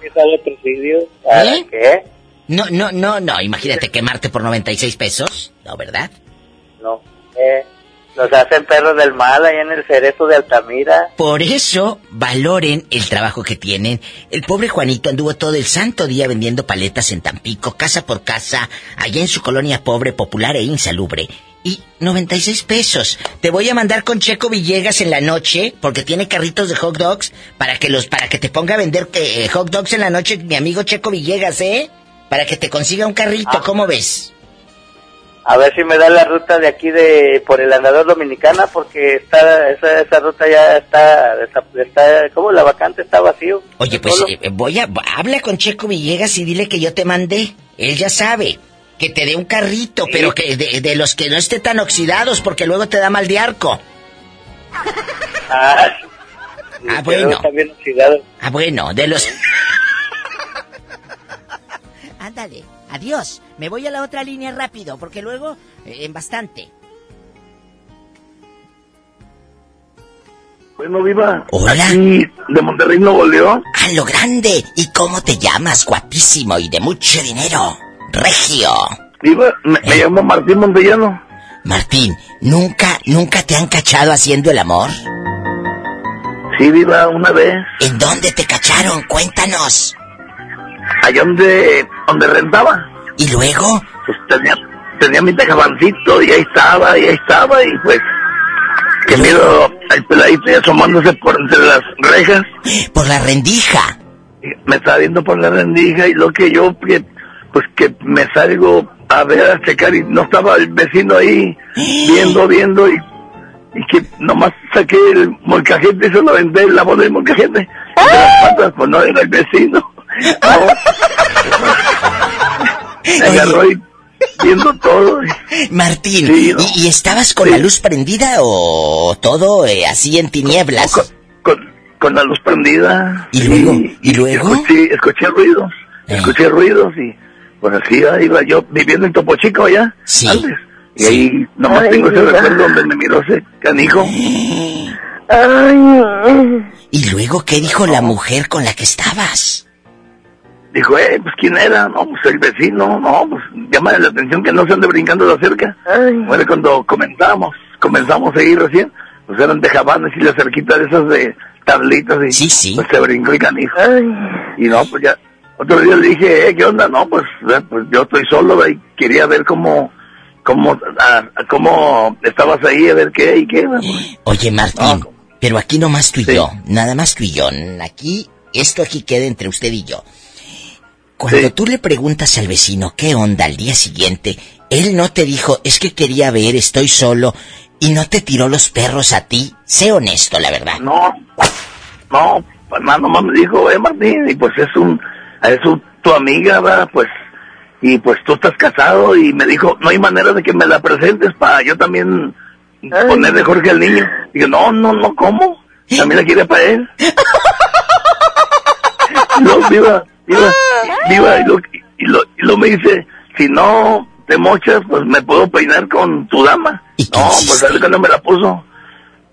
¿Qué sale presidio? ¿Para ¿Eh? qué? No, no, no, no, imagínate quemarte por 96 pesos, ¿no, verdad? No. Eh, nos hacen perros del mal ahí en el cerezo de Altamira. Por eso valoren el trabajo que tienen. El pobre Juanito anduvo todo el santo día vendiendo paletas en Tampico, casa por casa, allá en su colonia pobre, popular e insalubre. Y 96 pesos. Te voy a mandar con Checo Villegas en la noche, porque tiene carritos de hot dogs, para que los, para que te ponga a vender eh, hot dogs en la noche, mi amigo Checo Villegas, ¿eh? Para que te consiga un carrito, ¿cómo ves? A ver si me da la ruta de aquí de por el andador dominicana, porque está esa, esa ruta ya está, está, está, como la vacante está vacío. Oye, pues eh, voy a, habla con Checo Villegas y dile que yo te mandé. Él ya sabe. Que te dé un carrito, pero que de, de los que no esté tan oxidados, porque luego te da mal de arco. Ah, Ah, bueno. Oxidado. Ah, bueno, de los... Ándale, adiós. Me voy a la otra línea rápido, porque luego, eh, en bastante. Bueno, viva. Hola. Aquí, de Monterrey, Nuevo León. A lo grande. ¿Y cómo te llamas, guapísimo y de mucho dinero? Regio. Viva, me, me llamo Martín Montellano. Martín, ¿nunca, nunca te han cachado haciendo el amor? Sí, viva, una vez. ¿En dónde te cacharon? Cuéntanos. Allá donde, donde rentaba. ¿Y luego? Pues tenía, tenía mi tejabancito y ahí estaba, y ahí estaba, y pues... Que miro al peladito y asomándose por entre las rejas. Por la rendija. Me estaba viendo por la rendija y lo que yo, que, pues que me salgo a ver, a checar y no estaba el vecino ahí viendo, viendo y, y que nomás saqué el molcajete y se lo vendé la bola del molcajete. Y de las patas, pues no era el vecino. No. Me agarró y viendo todo. Martín, Sí, ¿no? ¿y, y estabas con la luz prendida o todo eh, así en tinieblas? Con, con la luz prendida. ¿Y luego? ¿Y luego? Escuché, escuché ruidos. Escuché ruidos y pues así iba yo viviendo en Topo Chico allá. Sí. Antes. Y ahí nomás Ay, tengo ese mira. recuerdo donde me miró ese canijo. ¿Y luego qué dijo la mujer con la que estabas? Dijo, eh, pues ¿quién era? No, pues el vecino, no, pues llama la atención que no se ande brincando de cerca. Bueno, cuando comenzamos, comenzamos a ir recién, pues eran de jabanes y la cerquita de esas de tablitas y sí, sí. pues se brincó el canijo. Y no, pues ya, otro día le dije, eh, ¿qué onda? No, pues, eh, pues yo estoy solo y quería ver cómo, cómo, a- a cómo estabas ahí, a ver qué y qué. pues. Oye, Martín, pero aquí nomás tú y yo, nada más tú y yo. Aquí, esto aquí queda entre usted y yo. Cuando tú le preguntas al vecino qué onda al día siguiente, él no te dijo, es que quería ver, estoy solo, y no te tiró los perros a ti. Sé honesto, la verdad. No, no, pues nada nomás me dijo, eh, Martín, y pues es un, es un- tu amiga, ¿verdad? Pues, y pues tú estás casado, y me dijo, no hay manera de que me la presentes para yo también ponerle Jorge al niño. Digo, no, no, no, ¿cómo? También la quiere para él. no, viva, viva, viva, y lo, y lo, y lo me dice, si no te mochas, pues me puedo peinar con tu dama. No, pues ver cuando me la puso.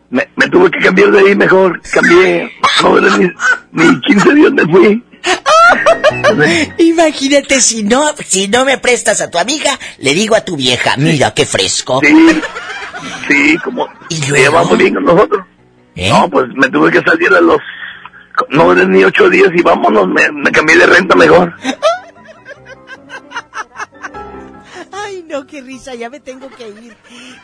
Me, me tuve que cambiar de ahí mejor, cambié, no ni, ni 15 días me fui. Imagínate si no, si no me prestas a tu amiga, le digo a tu vieja, mira qué fresco. Sí, sí, como se lleva muy bien con nosotros. ¿Eh? No, pues me tuve que salir a los, no eran ni ocho días y vámonos, me, me cambié de renta mejor. Ay, no, qué risa, ya me tengo que ir.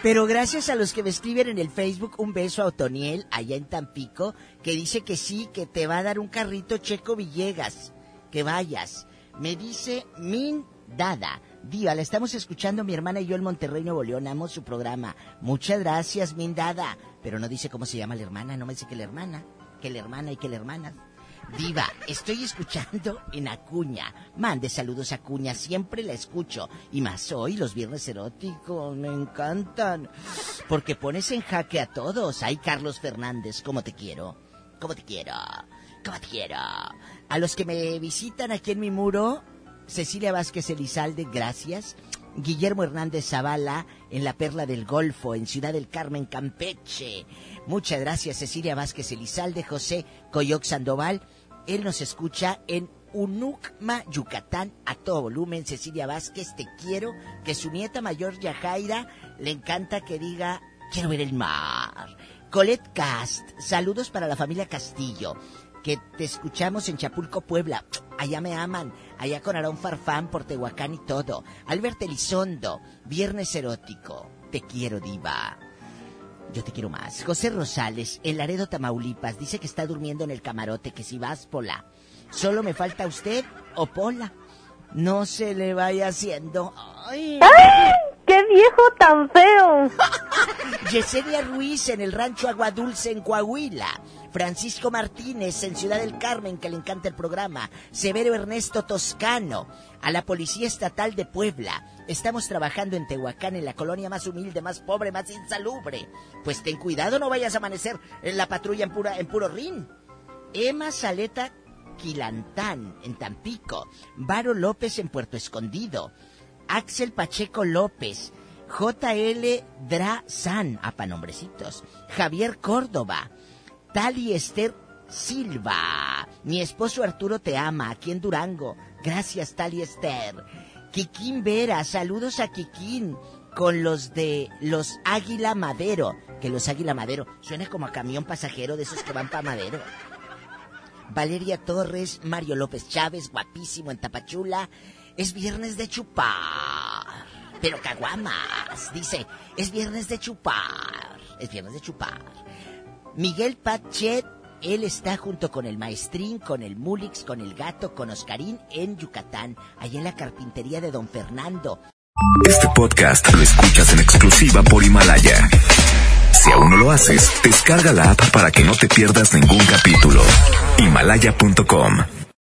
Pero gracias a los que me escriben en el Facebook, un beso a Otoniel, allá en Tampico, que dice que sí, que te va a dar un carrito Checo Villegas. Que vayas. Me dice Min Dada. Diva, la estamos escuchando mi hermana y yo en Monterrey, Nuevo León. Amo su programa. Muchas gracias, Min Dada. Pero no dice cómo se llama la hermana, no me dice que la hermana, que la hermana y que la hermana. Diva, estoy escuchando en Acuña. Mande saludos a Acuña, siempre la escucho. Y más hoy, los viernes eróticos, me encantan. Porque pones en jaque a todos. Ay, Carlos Fernández, ¿cómo te quiero? ¿Cómo te quiero? ¿Cómo te quiero? A los que me visitan aquí en mi muro, Cecilia Vázquez Elizalde, gracias. Guillermo Hernández Zavala en la Perla del Golfo, en Ciudad del Carmen, Campeche. Muchas gracias, Cecilia Vázquez Elizalde, José Coyoc Sandoval. Él nos escucha en Unucma, Yucatán, a todo volumen. Cecilia Vázquez, te quiero. Que su nieta mayor, Yajaira, le encanta que diga, quiero ver el mar. Colette Cast, saludos para la familia Castillo. Que te escuchamos en Chapulco, Puebla. Allá me aman. Allá con Aarón Farfán por Tehuacán y todo. Albert Elizondo, Viernes Erótico. Te quiero, diva. Yo te quiero más. José Rosales, en Laredo, Tamaulipas, dice que está durmiendo en el camarote, que si vas, Pola. Solo me falta usted o Pola. No se le vaya haciendo. ¡Ay! ¡Qué viejo tan feo! Yesenia Ruiz en el rancho Agua Dulce en Coahuila. Francisco Martínez en Ciudad del Carmen, que le encanta el programa. Severo Ernesto Toscano, a la Policía Estatal de Puebla. Estamos trabajando en Tehuacán, en la colonia más humilde, más pobre, más insalubre. Pues ten cuidado, no vayas a amanecer en la patrulla en, pura, en puro rin. Emma Saleta Quilantán, en Tampico. Varo López en Puerto Escondido. Axel Pacheco López. JL Drazan, apa nombrecitos. Javier Córdoba. Tali Esther Silva. Mi esposo Arturo te ama, aquí en Durango. Gracias, Tali Esther. Kikín Vera, saludos a Kikín con los de los Águila Madero. Que los Águila Madero suena como a camión pasajero de esos que van para Madero. Valeria Torres, Mario López Chávez, guapísimo en Tapachula. Es viernes de chupar. Pero caguamas. Dice, es viernes de chupar. Es viernes de chupar. Miguel Pachet, él está junto con el maestrín, con el Mulix, con el gato, con Oscarín en Yucatán, allá en la carpintería de Don Fernando. Este podcast lo escuchas en exclusiva por Himalaya. Si aún no lo haces, descarga la app para que no te pierdas ningún capítulo. Himalaya.com